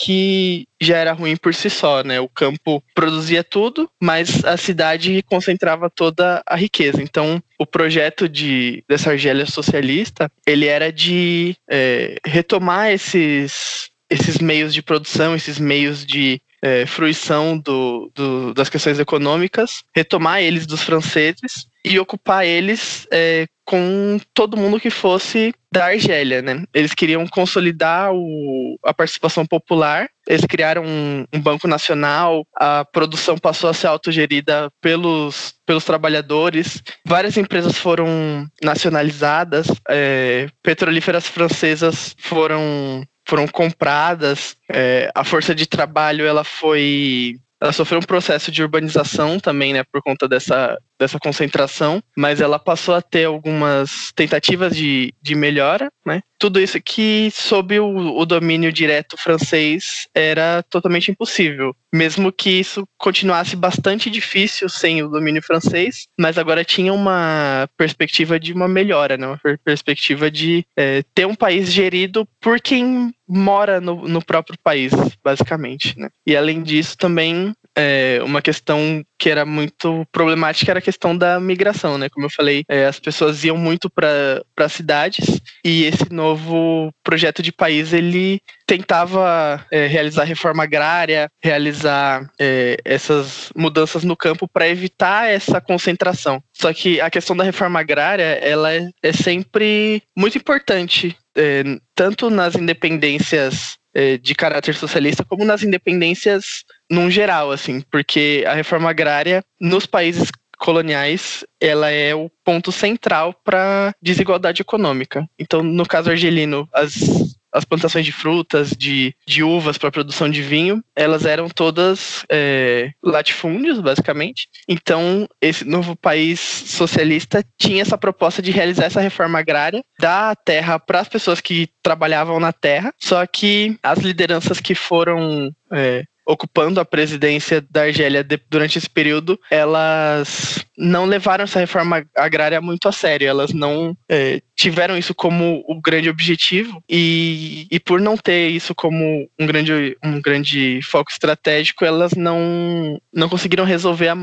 B: já era ruim por si só, né? O campo produzia tudo, mas a cidade concentrava toda a riqueza. Então, o projeto de dessa Argélia socialista, ele era de é, retomar esses esses meios de produção, esses meios de é, fruição do, do, das questões econômicas, retomar eles dos franceses e ocupar eles é, com todo mundo que fosse da Argélia, né? Eles queriam consolidar o, a participação popular, eles criaram um, um, banco nacional, a produção passou a ser autogerida pelos, pelos trabalhadores, várias empresas foram nacionalizadas, é, petrolíferas francesas foram foram compradas, é, a força de trabalho ela foi ela sofreu um processo de urbanização também, né, por conta dessa, dessa concentração, mas ela passou a ter algumas tentativas de, de melhora, né? Tudo isso que, sob o, o domínio direto francês, era totalmente impossível. Mesmo que isso continuasse bastante difícil sem o domínio francês, mas agora tinha uma perspectiva de uma melhora, né? Uma perspectiva de é, ter um país gerido por quem mora no, no próprio país, basicamente, né? E além disso, também é, uma questão que era muito problemática era a questão da migração, né? Como eu falei, é, as pessoas iam muito para cidades e esse novo projeto de país ele tentava é, realizar reforma agrária, realizar é, essas mudanças no campo para evitar essa concentração. Só que a questão da reforma agrária ela é, é sempre muito importante, é, tanto nas independências de caráter socialista como nas independências num geral, assim, porque a reforma agrária nos países coloniais ela é o ponto central para desigualdade econômica. Então, no caso argelino, as as plantações de frutas, de, de uvas para produção de vinho, elas eram todas é, latifúndios, basicamente. Então, esse novo país socialista tinha essa proposta de realizar essa reforma agrária, dar a terra para as pessoas que trabalhavam na terra, só que as lideranças que foram é, ocupando a presidência da Argélia de, durante esse período, elas não levaram essa reforma agrária muito a sério. Elas não é, tiveram isso como o grande objetivo e, e por não ter isso como um grande, um grande foco estratégico, elas não, não conseguiram resolver a,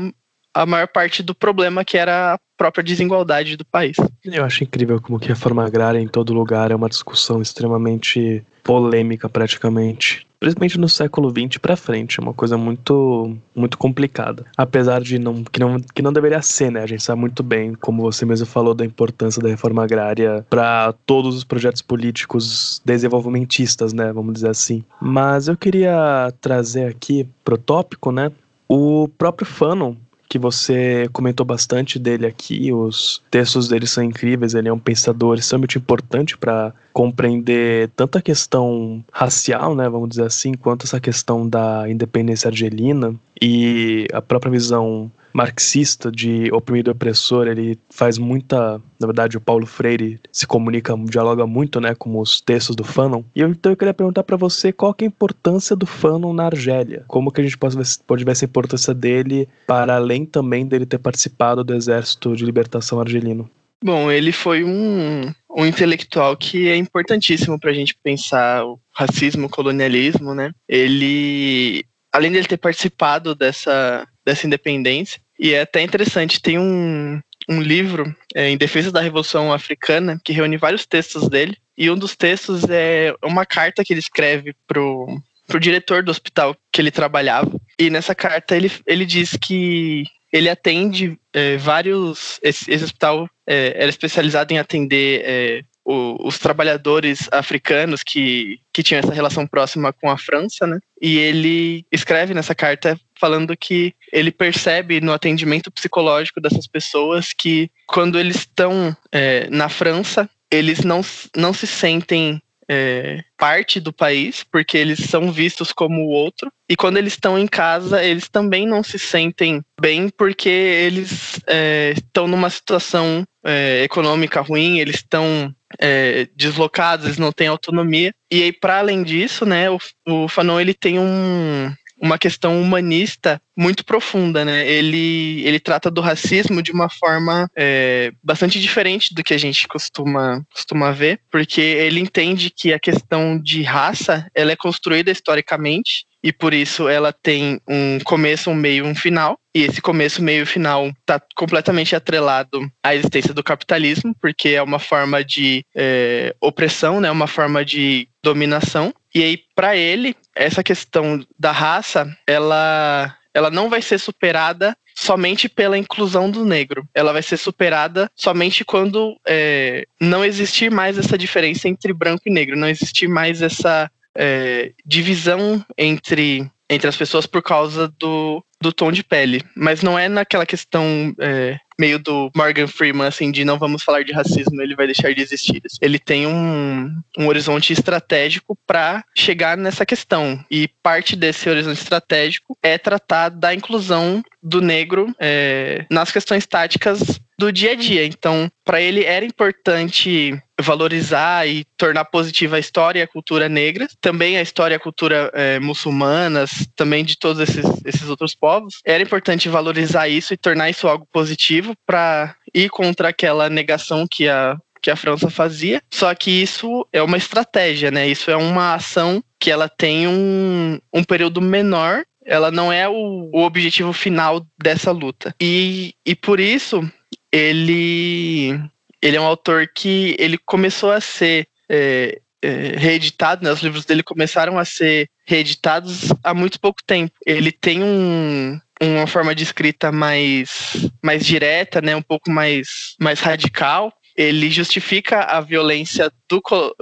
B: a maior parte do problema que era a própria desigualdade do país.
C: Eu acho incrível como que a reforma agrária em todo lugar é uma discussão extremamente polêmica praticamente principalmente no século XX para frente, é uma coisa muito muito complicada. Apesar de não que não que não deveria ser, né? A gente sabe muito bem, como você mesmo falou da importância da reforma agrária para todos os projetos políticos desenvolvimentistas, né, vamos dizer assim. Mas eu queria trazer aqui pro tópico, né, o próprio Fanon, que você comentou bastante dele aqui, os textos dele são incríveis, ele é um pensador extremamente importante para compreender tanto a questão racial, né, vamos dizer assim, quanto essa questão da independência argelina e a própria visão marxista de oprimido e opressor, ele faz muita, na verdade, o Paulo Freire se comunica, dialoga muito, né, com os textos do Fanon. E eu, então eu queria perguntar para você qual é a importância do Fanon na Argélia? Como que a gente pode pode ver essa importância dele para além também dele ter participado do Exército de Libertação Argelino?
B: Bom, ele foi um, um intelectual que é importantíssimo para a gente pensar o racismo, o colonialismo, né? Ele, além dele ter participado dessa, dessa independência, e é até interessante, tem um, um livro é, em defesa da Revolução Africana que reúne vários textos dele. E um dos textos é uma carta que ele escreve pro, pro diretor do hospital que ele trabalhava. E nessa carta ele, ele diz que ele atende é, vários. Esse, esse hospital é, era especializado em atender é, o, os trabalhadores africanos que, que tinham essa relação próxima com a França, né? E ele escreve nessa carta falando que ele percebe no atendimento psicológico dessas pessoas que quando eles estão é, na França, eles não, não se sentem é, parte do país, porque eles são vistos como o outro. E quando eles estão em casa, eles também não se sentem bem, porque eles é, estão numa situação é, econômica ruim, eles estão é, deslocados, eles não têm autonomia. E aí, para além disso, né, o, o Fanon ele tem um, uma questão humanista muito profunda, né? Ele, ele trata do racismo de uma forma é, bastante diferente do que a gente costuma, costuma ver, porque ele entende que a questão de raça ela é construída historicamente e por isso ela tem um começo, um meio, um final. E esse começo, meio e final está completamente atrelado à existência do capitalismo, porque é uma forma de é, opressão, né? Uma forma de dominação. E aí, para ele, essa questão da raça, ela ela não vai ser superada somente pela inclusão do negro. Ela vai ser superada somente quando é, não existir mais essa diferença entre branco e negro, não existir mais essa é, divisão entre, entre as pessoas por causa do, do tom de pele. Mas não é naquela questão é, meio do Morgan Freeman, assim, de não vamos falar de racismo, ele vai deixar de existir. Ele tem um, um horizonte estratégico para chegar nessa questão. E parte desse horizonte estratégico é tratar da inclusão do negro é, nas questões táticas do dia a dia. Então, para ele era importante valorizar e tornar positiva a história e a cultura negra, também a história e a cultura é, muçulmanas, também de todos esses, esses outros povos. Era importante valorizar isso e tornar isso algo positivo para ir contra aquela negação que a que a França fazia. Só que isso é uma estratégia, né? Isso é uma ação que ela tem um, um período menor ela não é o, o, objetivo final dessa luta. E, e por isso ele ele é um autor que ele começou a ser é, é, reeditado, né? os livros dele começaram a ser reeditados há muito pouco tempo. Ele tem um, uma forma de escrita mais, mais direta, né? um pouco mais, mais radical, ele justifica a violência do,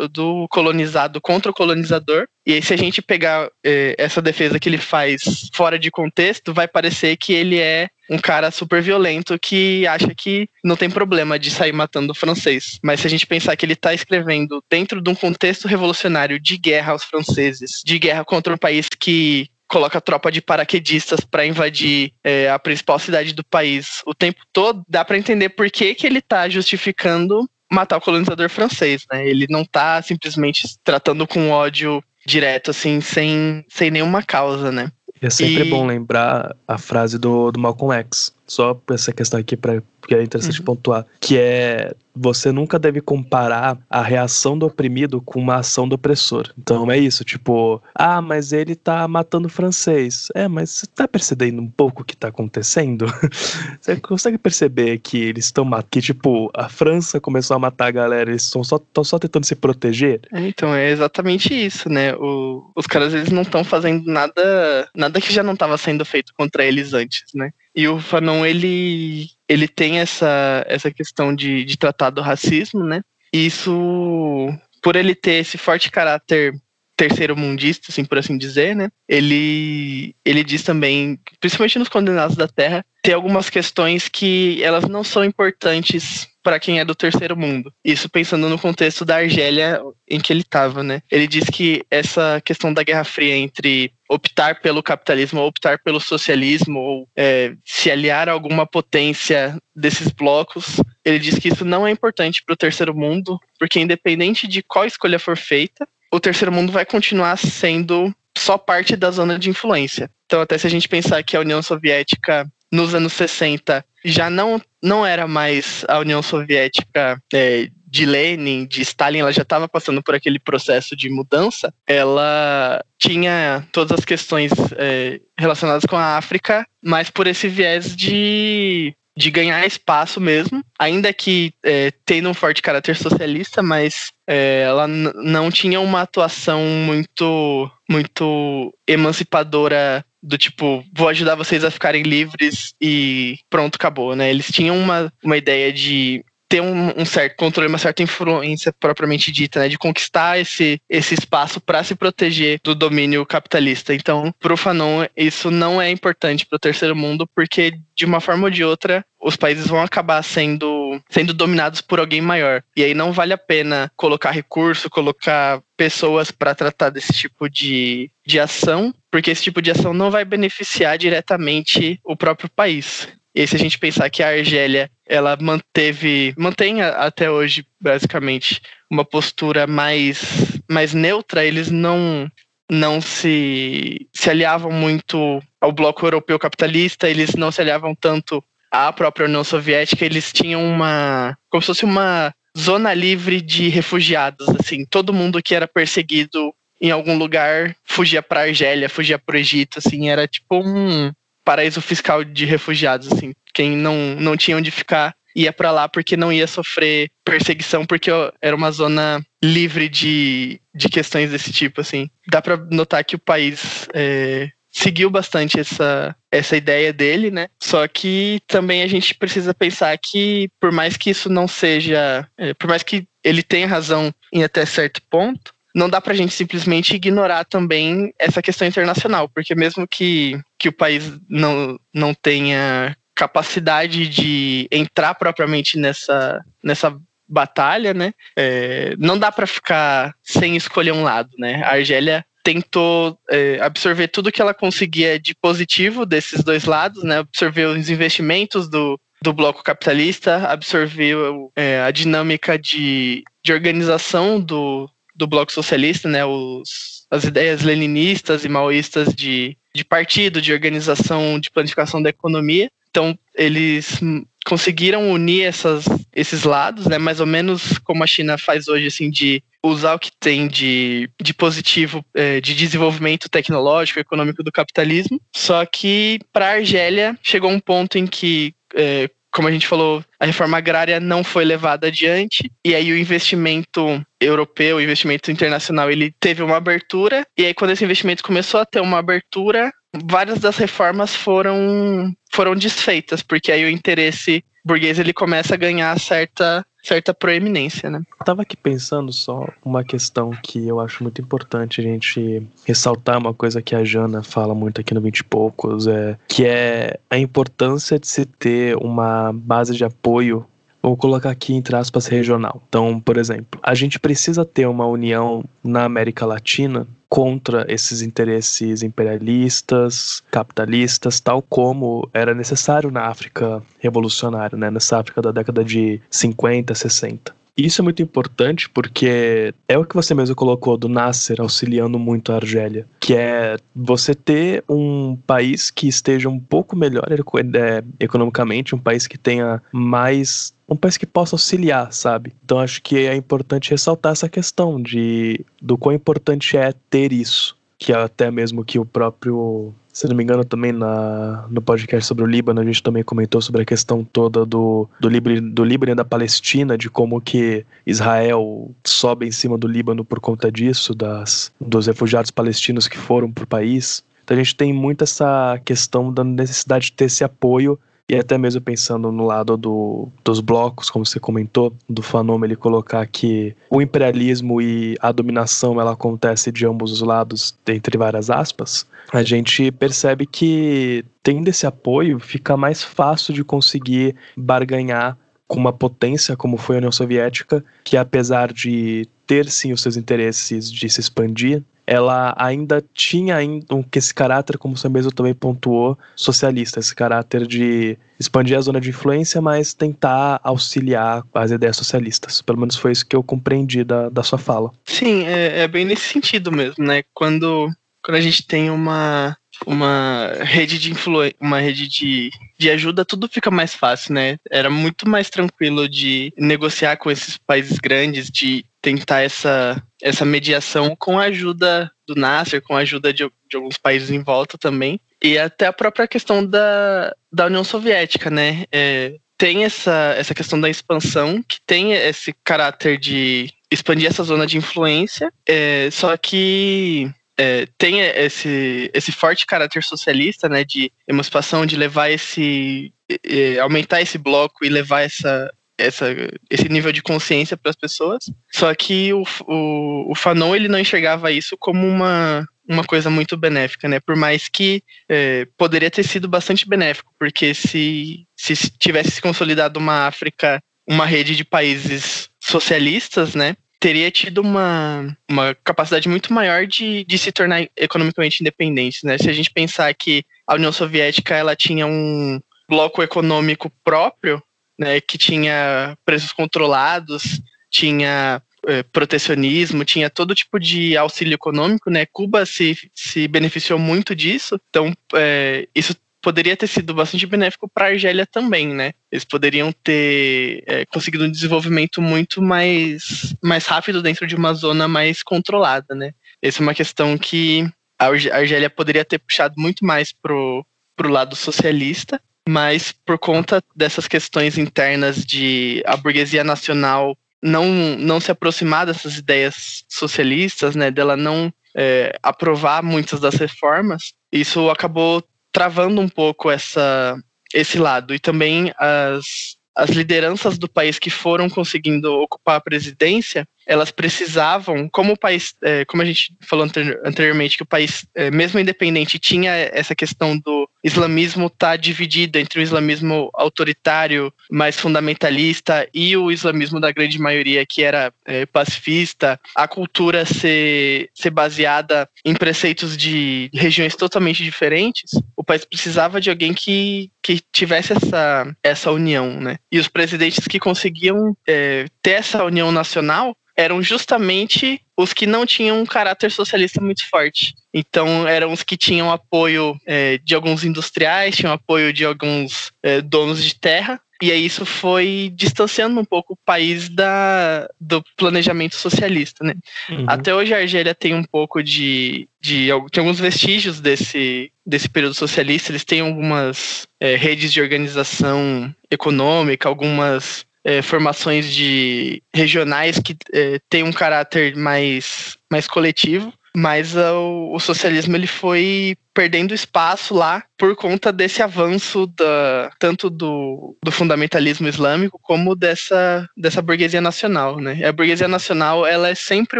B: do colonizado contra o colonizador. E aí, se a gente pegar eh, essa defesa que ele faz fora de contexto, vai parecer que ele é um cara super violento que acha que não tem problema de sair matando o francês. Mas se a gente pensar que ele está escrevendo dentro de um contexto revolucionário de guerra aos franceses, de guerra contra um país que coloca tropa de paraquedistas para invadir é, a principal cidade do país o tempo todo, dá para entender por que, que ele está justificando matar o colonizador francês, né? Ele não está simplesmente tratando com ódio direto, assim, sem, sem nenhuma causa, né?
C: É sempre e... bom lembrar a frase do, do Malcolm X, só essa questão aqui para que é interessante uhum. pontuar, que é você nunca deve comparar a reação do oprimido com uma ação do opressor. Então é isso, tipo, ah, mas ele tá matando francês. É, mas você tá percebendo um pouco o que tá acontecendo? você consegue perceber que eles estão matando, que tipo, a França começou a matar a galera, eles estão só, só tentando se proteger?
B: É, então, é exatamente isso, né? O, os caras, eles não estão fazendo nada, nada que já não estava sendo feito contra eles antes, né? E o Fanon, ele, ele tem essa, essa questão de, de tratar do racismo, né? Isso, por ele ter esse forte caráter terceiro mundista, assim por assim dizer, né? Ele ele diz também, principalmente nos Condenados da Terra, tem algumas questões que elas não são importantes para quem é do terceiro mundo. Isso pensando no contexto da Argélia em que ele estava, né? Ele diz que essa questão da Guerra Fria entre optar pelo capitalismo ou optar pelo socialismo ou é, se aliar a alguma potência desses blocos, ele diz que isso não é importante para o terceiro mundo, porque independente de qual escolha for feita, o terceiro mundo vai continuar sendo só parte da zona de influência. Então, até se a gente pensar que a União Soviética nos anos 60 já não, não era mais a União Soviética é, de Lenin, de Stalin, ela já estava passando por aquele processo de mudança, ela tinha todas as questões é, relacionadas com a África, mas por esse viés de de ganhar espaço mesmo, ainda que é, tendo um forte caráter socialista, mas é, ela não tinha uma atuação muito muito emancipadora do tipo, vou ajudar vocês a ficarem livres e pronto, acabou, né? Eles tinham uma, uma ideia de ter um, um, certo controle, uma certa influência propriamente dita, né, de conquistar esse, esse espaço para se proteger do domínio capitalista. Então, para o Fanon, isso não é importante para o terceiro mundo, porque de uma forma ou de outra, os países vão acabar sendo, sendo dominados por alguém maior. E aí não vale a pena colocar recurso, colocar pessoas para tratar desse tipo de, de ação, porque esse tipo de ação não vai beneficiar diretamente o próprio país. E se a gente pensar que a Argélia ela manteve, mantém até hoje, basicamente, uma postura mais, mais neutra, eles não não se, se aliavam muito ao bloco europeu capitalista, eles não se aliavam tanto à própria União Soviética, eles tinham uma. como se fosse uma zona livre de refugiados, assim, todo mundo que era perseguido em algum lugar fugia para Argélia, fugia para o Egito, assim, era tipo um, paraíso fiscal de refugiados, assim. Quem não, não tinha onde ficar ia para lá porque não ia sofrer perseguição, porque era uma zona livre de, de questões desse tipo, assim. Dá para notar que o país é, seguiu bastante essa, essa ideia dele, né? Só que também a gente precisa pensar que, por mais que isso não seja. É, por mais que ele tenha razão em até certo ponto, não dá para a gente simplesmente ignorar também essa questão internacional, porque mesmo que, que o país não, não tenha capacidade de entrar propriamente nessa, nessa batalha, né? É, não dá para ficar sem escolher um lado, né? A Argélia tentou é, absorver tudo que ela conseguia de positivo desses dois lados, né? Absorveu os investimentos do, do bloco capitalista, absorveu é, a dinâmica de, de organização do, do bloco socialista, né? Os, as ideias leninistas e maoístas de, de partido, de organização, de planificação da economia. Então, eles conseguiram unir essas, esses lados, né? Mais ou menos como a China faz hoje, assim, de usar o que tem de, de positivo é, de desenvolvimento tecnológico, econômico do capitalismo. Só que para a Argélia chegou um ponto em que é, como a gente falou, a reforma agrária não foi levada adiante, e aí o investimento europeu, o investimento internacional, ele teve uma abertura, e aí quando esse investimento começou a ter uma abertura, várias das reformas foram, foram desfeitas, porque aí o interesse burguês ele começa a ganhar certa certa proeminência, né?
C: Eu tava aqui pensando só uma questão que eu acho muito importante a gente ressaltar, uma coisa que a Jana fala muito aqui no 20 e poucos, é, que é a importância de se ter uma base de apoio Vou colocar aqui entre aspas regional. Então, por exemplo, a gente precisa ter uma união na América Latina contra esses interesses imperialistas, capitalistas, tal como era necessário na África revolucionária, né? nessa África da década de 50, 60. Isso é muito importante porque é o que você mesmo colocou do Nasser auxiliando muito a Argélia, que é você ter um país que esteja um pouco melhor é, economicamente, um país que tenha mais um país que possa auxiliar, sabe? Então acho que é importante ressaltar essa questão de do quão importante é ter isso, que é até mesmo que o próprio se não me engano, também na, no podcast sobre o Líbano, a gente também comentou sobre a questão toda do, do, Líbano, do Líbano e da Palestina, de como que Israel sobe em cima do Líbano por conta disso, das, dos refugiados palestinos que foram para o país. Então a gente tem muito essa questão da necessidade de ter esse apoio e até mesmo pensando no lado do, dos blocos, como você comentou, do Fanon ele colocar que o imperialismo e a dominação ela acontece de ambos os lados, entre várias aspas, a gente percebe que tendo esse apoio fica mais fácil de conseguir barganhar com uma potência como foi a União Soviética, que apesar de ter sim os seus interesses de se expandir, ela ainda tinha ainda esse caráter, como você mesmo também pontuou, socialista, esse caráter de expandir a zona de influência, mas tentar auxiliar as ideias socialistas. Pelo menos foi isso que eu compreendi da, da sua fala.
B: Sim, é, é bem nesse sentido mesmo, né? Quando, quando a gente tem uma, uma rede de influência, uma rede de, de ajuda, tudo fica mais fácil, né? Era muito mais tranquilo de negociar com esses países grandes, de tentar essa, essa mediação com a ajuda do Nasser, com a ajuda de, de alguns países em volta também. E até a própria questão da, da União Soviética, né? É, tem essa, essa questão da expansão, que tem esse caráter de expandir essa zona de influência, é, só que é, tem esse, esse forte caráter socialista, né, de emancipação, de levar esse, é, aumentar esse bloco e levar essa, essa, esse nível de consciência para as pessoas. Só que o, o, o Fanon ele não enxergava isso como uma, uma coisa muito benéfica, né? Por mais que é, poderia ter sido bastante benéfico, porque se, se tivesse se consolidado uma África, uma rede de países socialistas, né? Teria tido uma, uma capacidade muito maior de, de se tornar economicamente independente, né? Se a gente pensar que a União Soviética ela tinha um bloco econômico próprio, né, que tinha preços controlados, tinha é, protecionismo, tinha todo tipo de auxílio econômico, né? Cuba se, se beneficiou muito disso, então é, isso poderia ter sido bastante benéfico para a Argélia também, né? Eles poderiam ter é, conseguido um desenvolvimento muito mais, mais rápido dentro de uma zona mais controlada, né? Essa é uma questão que a Argélia poderia ter puxado muito mais pro, pro lado socialista, mas por conta dessas questões internas de a burguesia nacional não, não se aproximar dessas ideias socialistas, né, dela não é, aprovar muitas das reformas, isso acabou travando um pouco essa, esse lado. E também as, as lideranças do país que foram conseguindo ocupar a presidência elas precisavam, como o país, é, como a gente falou anteriormente, que o país, é, mesmo independente, tinha essa questão do islamismo estar tá dividido entre o islamismo autoritário, mais fundamentalista, e o islamismo da grande maioria, que era é, pacifista, a cultura ser, ser baseada em preceitos de regiões totalmente diferentes, o país precisava de alguém que, que tivesse essa, essa união, né? E os presidentes que conseguiam é, ter essa união nacional eram justamente os que não tinham um caráter socialista muito forte. Então, eram os que tinham apoio é, de alguns industriais, tinham apoio de alguns é, donos de terra. E aí isso foi distanciando um pouco o país da, do planejamento socialista, né? Uhum. Até hoje a Argélia tem um pouco de, de tem alguns vestígios desse, desse período socialista. Eles têm algumas é, redes de organização econômica, algumas é, formações de regionais que é, têm um caráter mais, mais coletivo, mas o, o, socialismo ele foi perdendo espaço lá por conta desse avanço da, tanto do, do fundamentalismo islâmico como dessa, dessa burguesia nacional. Né? A burguesia nacional ela é sempre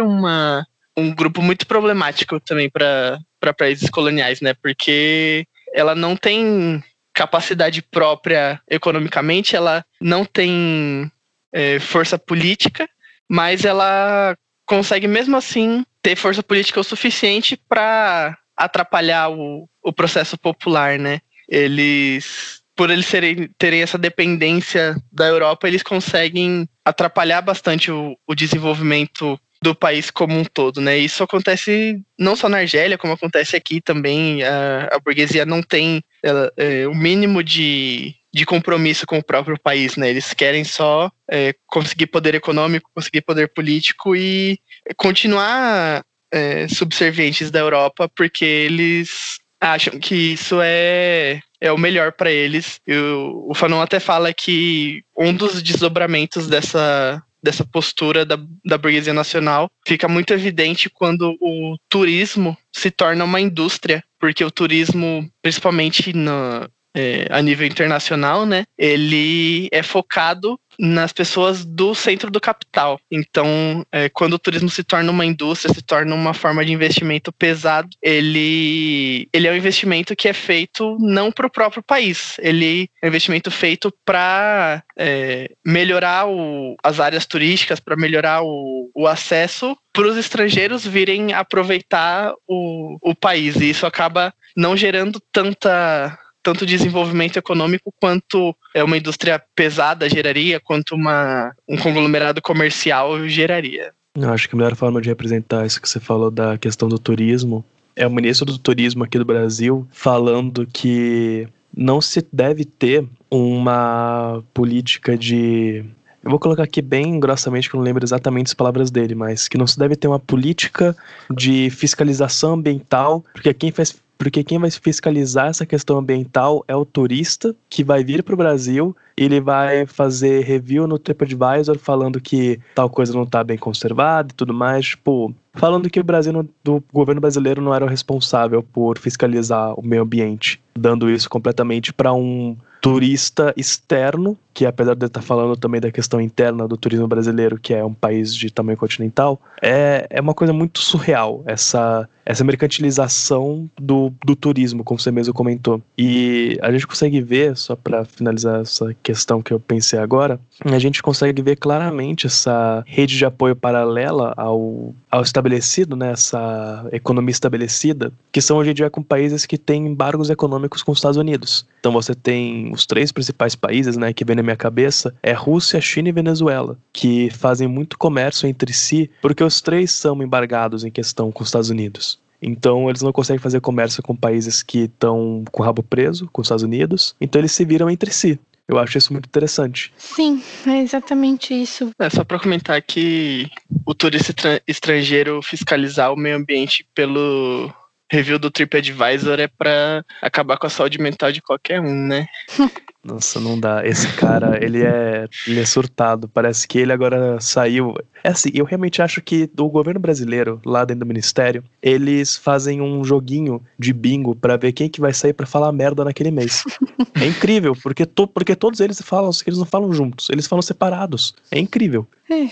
B: uma, um grupo muito problemático também para países coloniais, né? porque ela não tem capacidade própria economicamente, ela não tem é, força política, mas ela consegue mesmo assim ter força política o suficiente para atrapalhar o, o processo popular, né? Eles, por eles serem, terem essa dependência da Europa, eles conseguem atrapalhar bastante o, o desenvolvimento do país como um todo, né? Isso acontece não só na Argélia, como acontece aqui também. A, a burguesia não tem ela, é, o mínimo de, de compromisso com o próprio país, né? Eles querem só é, conseguir poder econômico, conseguir poder político e continuar é, subservientes da Europa, porque eles acham que isso é é o melhor para eles. E o, o Fanon até fala que um dos desdobramentos dessa dessa postura da, da burguesia nacional fica muito evidente quando o turismo se torna uma indústria, porque o turismo, principalmente no, é, a nível internacional, né, ele é focado nas pessoas do centro do capital. Então, é, quando o turismo se torna uma indústria, se torna uma forma de investimento pesado, ele, ele é um investimento que é feito não para o próprio país, ele é um investimento feito para é, melhorar o, as áreas turísticas, para melhorar o, o acesso para os estrangeiros virem aproveitar o, o país. E isso acaba não gerando tanta tanto desenvolvimento econômico quanto é uma indústria pesada geraria, quanto uma, um conglomerado comercial geraria.
C: Eu acho que a melhor forma de representar isso que você falou da questão do turismo é o ministro do turismo aqui do Brasil falando que não se deve ter uma política de eu vou colocar aqui bem grossamente, que eu não lembro exatamente as palavras dele, mas que não se deve ter uma política de fiscalização ambiental, porque quem faz porque quem vai fiscalizar essa questão ambiental é o turista que vai vir para o Brasil ele vai fazer review no TripAdvisor falando que tal coisa não está bem conservada e tudo mais, tipo, falando que o Brasil, do governo brasileiro não era responsável por fiscalizar o meio ambiente, dando isso completamente para um turista externo, que apesar de estar falando também da questão interna do turismo brasileiro, que é um país de tamanho continental, é, é uma coisa muito surreal essa, essa mercantilização do, do turismo, como você mesmo comentou. E a gente consegue ver, só para finalizar essa questão que eu pensei agora, a gente consegue ver claramente essa rede de apoio paralela ao, ao estabelecido, né, essa economia estabelecida, que são hoje em dia com países que têm embargos econômicos com os Estados Unidos. Então você tem os três principais países, né, que vem na minha cabeça, é Rússia, China e Venezuela, que fazem muito comércio entre si, porque os três são embargados em questão com os Estados Unidos. Então eles não conseguem fazer comércio com países que estão com o rabo preso, com os Estados Unidos. Então eles se viram entre si. Eu acho isso muito interessante.
A: Sim, é exatamente isso.
B: É só para comentar que o turista estrangeiro fiscalizar o meio ambiente pelo review do TripAdvisor é para acabar com a saúde mental de qualquer um, né?
C: Nossa, não dá. Esse cara, ele é, ele é surtado. Parece que ele agora saiu. É assim, eu realmente acho que o governo brasileiro, lá dentro do ministério, eles fazem um joguinho de bingo para ver quem que vai sair para falar merda naquele mês. é incrível, porque, to, porque todos eles falam, eles não falam juntos, eles falam separados. É incrível.
A: É,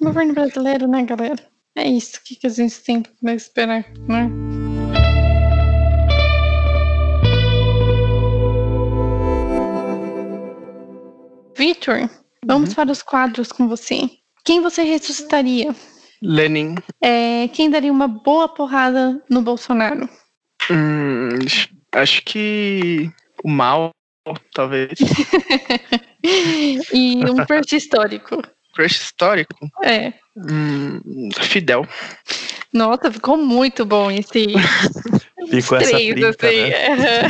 A: governo brasileiro, né, galera? É isso. O que, que a gente tem pra esperar, né? Victor, vamos uhum. para os quadros com você. Quem você ressuscitaria?
B: Lenin.
A: É, quem daria uma boa porrada no Bolsonaro?
B: Hum, acho que o mal, talvez.
A: e um crush histórico.
B: Crush histórico?
A: É.
B: Hum, Fidel.
A: Nossa, ficou muito bom esse.
C: Ficou essa três, assim.
A: Né?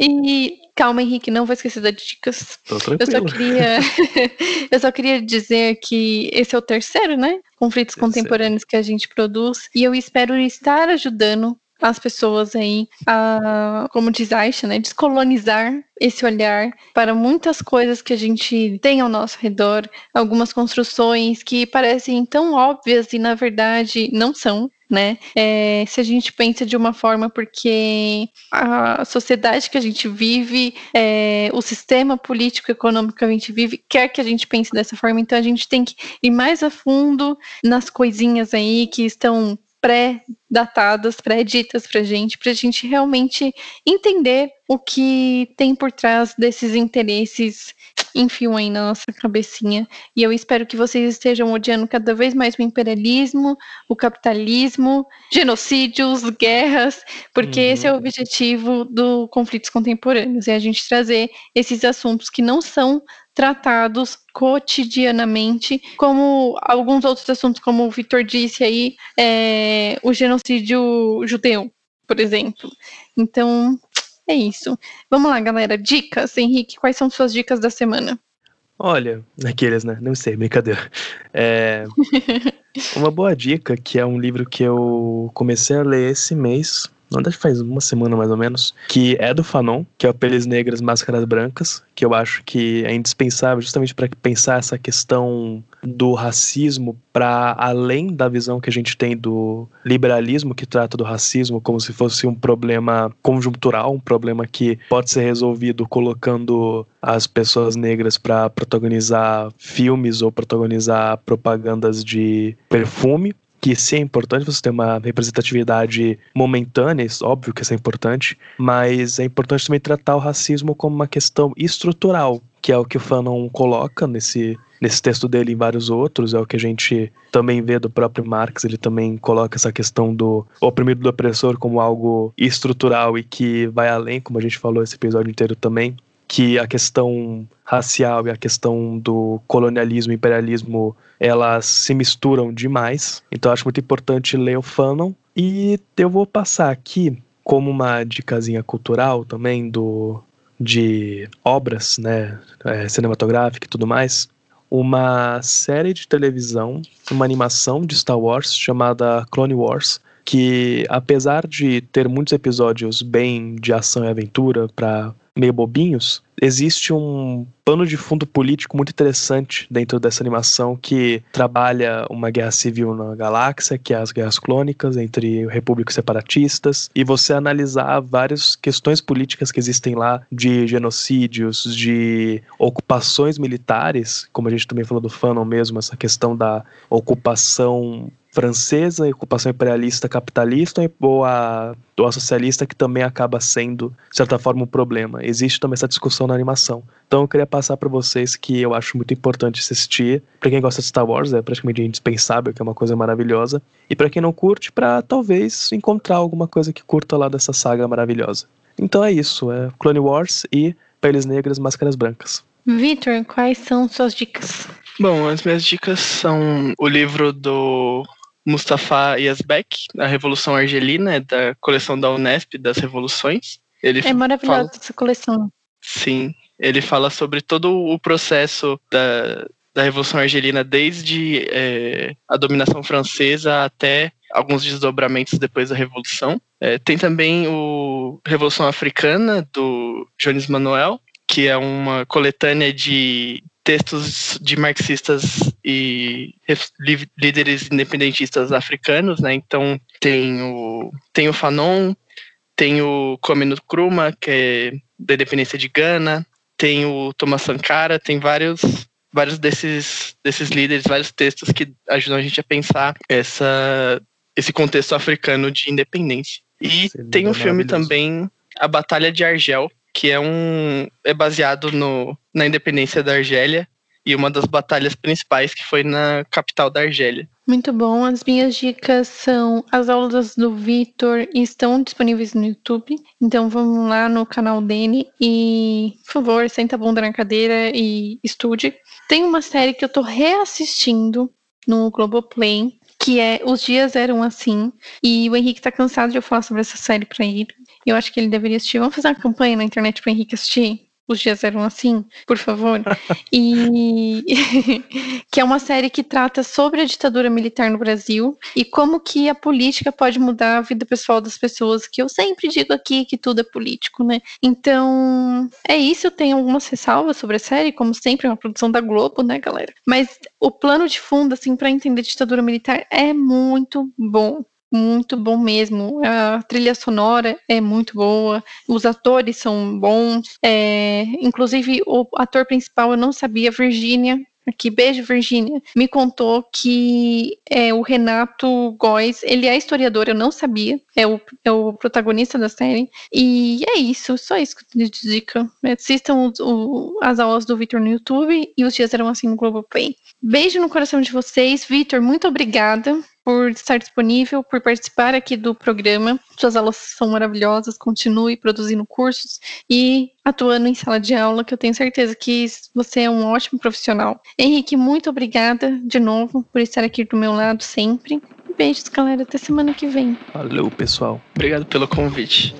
A: e calma, Henrique, não vou esquecer das dicas.
C: Tô eu
A: só queria, eu só queria dizer que esse é o terceiro, né? Conflitos terceiro. contemporâneos que a gente produz e eu espero estar ajudando as pessoas aí a, como diz Aisha, né, descolonizar esse olhar para muitas coisas que a gente tem ao nosso redor, algumas construções que parecem tão óbvias e na verdade não são né? É, se a gente pensa de uma forma porque a sociedade que a gente vive, é, o sistema político econômico que a gente vive quer que a gente pense dessa forma, então a gente tem que ir mais a fundo nas coisinhas aí que estão pré-datadas, pré-ditas para a gente, para a gente realmente entender o que tem por trás desses interesses enfiam aí na nossa cabecinha. E eu espero que vocês estejam odiando cada vez mais o imperialismo, o capitalismo, genocídios, guerras, porque uhum. esse é o objetivo do conflitos contemporâneos, é a gente trazer esses assuntos que não são tratados cotidianamente, como alguns outros assuntos, como o Vitor disse aí, é, o genocídio judeu, por exemplo. Então, é isso. Vamos lá, galera. Dicas. Henrique, quais são suas dicas da semana?
C: Olha, aqueles, né? Não sei, brincadeira. É, uma boa dica, que é um livro que eu comecei a ler esse mês, acho que faz uma semana mais ou menos, que é do Fanon, que é o Peles Negras, Máscaras Brancas, que eu acho que é indispensável justamente para pensar essa questão do racismo para além da visão que a gente tem do liberalismo que trata do racismo como se fosse um problema conjuntural, um problema que pode ser resolvido colocando as pessoas negras para protagonizar filmes ou protagonizar propagandas de perfume que sim é importante você ter uma representatividade momentânea, óbvio que isso é importante, mas é importante também tratar o racismo como uma questão estrutural, que é o que o Fanon coloca nesse, nesse texto dele e em vários outros, é o que a gente também vê do próprio Marx, ele também coloca essa questão do oprimido do opressor como algo estrutural e que vai além, como a gente falou esse episódio inteiro também, que a questão racial e a questão do colonialismo e imperialismo elas se misturam demais. Então acho muito importante ler o Fanon. E eu vou passar aqui como uma dicasinha cultural também do de obras, né, é, cinematográfica e tudo mais, uma série de televisão, uma animação de Star Wars chamada Clone Wars, que apesar de ter muitos episódios bem de ação e aventura para meio bobinhos, existe um pano de fundo político muito interessante dentro dessa animação que trabalha uma guerra civil na galáxia, que é as guerras clônicas entre repúblicos separatistas, e você analisar várias questões políticas que existem lá de genocídios, de ocupações militares, como a gente também falou do Fanon mesmo, essa questão da ocupação francesa, ocupação imperialista capitalista ou a, ou a socialista que também acaba sendo, de certa forma, um problema. Existe também essa discussão na animação. Então eu queria passar para vocês que eu acho muito importante assistir. Para quem gosta de Star Wars, é praticamente indispensável, que é uma coisa maravilhosa. E para quem não curte, para talvez encontrar alguma coisa que curta lá dessa saga maravilhosa. Então é isso, é Clone Wars e Peles Negras, Máscaras Brancas.
A: Vitor, quais são suas dicas?
B: Bom, as minhas dicas são o livro do Mustafa Yazbek, A Revolução Argelina, é da coleção da Unesp das Revoluções.
A: Ele é maravilhosa essa coleção.
B: Sim, ele fala sobre todo o processo da, da Revolução Argelina, desde é, a dominação francesa até alguns desdobramentos depois da Revolução. É, tem também o Revolução Africana, do Jones Manuel, que é uma coletânea de textos de marxistas e líderes independentistas africanos, né? Então tem o tem o Fanon, tem o Kwame Nkrumah, que é da independência de Gana, tem o Thomas Sankara, tem vários vários desses desses líderes, vários textos que ajudam a gente a pensar essa esse contexto africano de independência. E tem um filme também, A Batalha de Argel, que é um é baseado no, na independência da Argélia e uma das batalhas principais que foi na capital da Argélia.
A: Muito bom. As minhas dicas são as aulas do Vitor estão disponíveis no YouTube. Então vamos lá no canal dele e, por favor, senta a bunda na cadeira e estude. Tem uma série que eu tô reassistindo no Globoplay, que é Os Dias Eram Assim. E o Henrique tá cansado de eu falar sobre essa série pra ele. Eu acho que ele deveria assistir. Vamos fazer uma campanha na internet pro Henrique assistir? Os dias eram assim, por favor. E que é uma série que trata sobre a ditadura militar no Brasil e como que a política pode mudar a vida pessoal das pessoas, que eu sempre digo aqui que tudo é político, né? Então, é isso, eu tenho algumas ressalvas sobre a série, como sempre, é uma produção da Globo, né, galera? Mas o plano de fundo, assim, para entender ditadura militar é muito bom muito bom mesmo. A trilha sonora é muito boa, os atores são bons. É, inclusive, o ator principal eu não sabia, Virginia. Aqui, beijo, Virginia. Me contou que é, o Renato Góes, ele é historiador, eu não sabia. É o, é o protagonista da série. E é isso, só isso que eu de dica. Assistam o, o, as aulas do Victor no YouTube e os dias eram assim no Globoplay. Beijo no coração de vocês. Victor, muito obrigada por estar disponível, por participar aqui do programa. Suas aulas são maravilhosas, continue produzindo cursos e atuando em sala de aula, que eu tenho certeza que você é um ótimo profissional. Henrique, muito obrigada de novo por estar aqui do meu lado sempre. Beijos, galera. Até semana que vem.
C: Valeu, pessoal.
B: Obrigado pelo convite.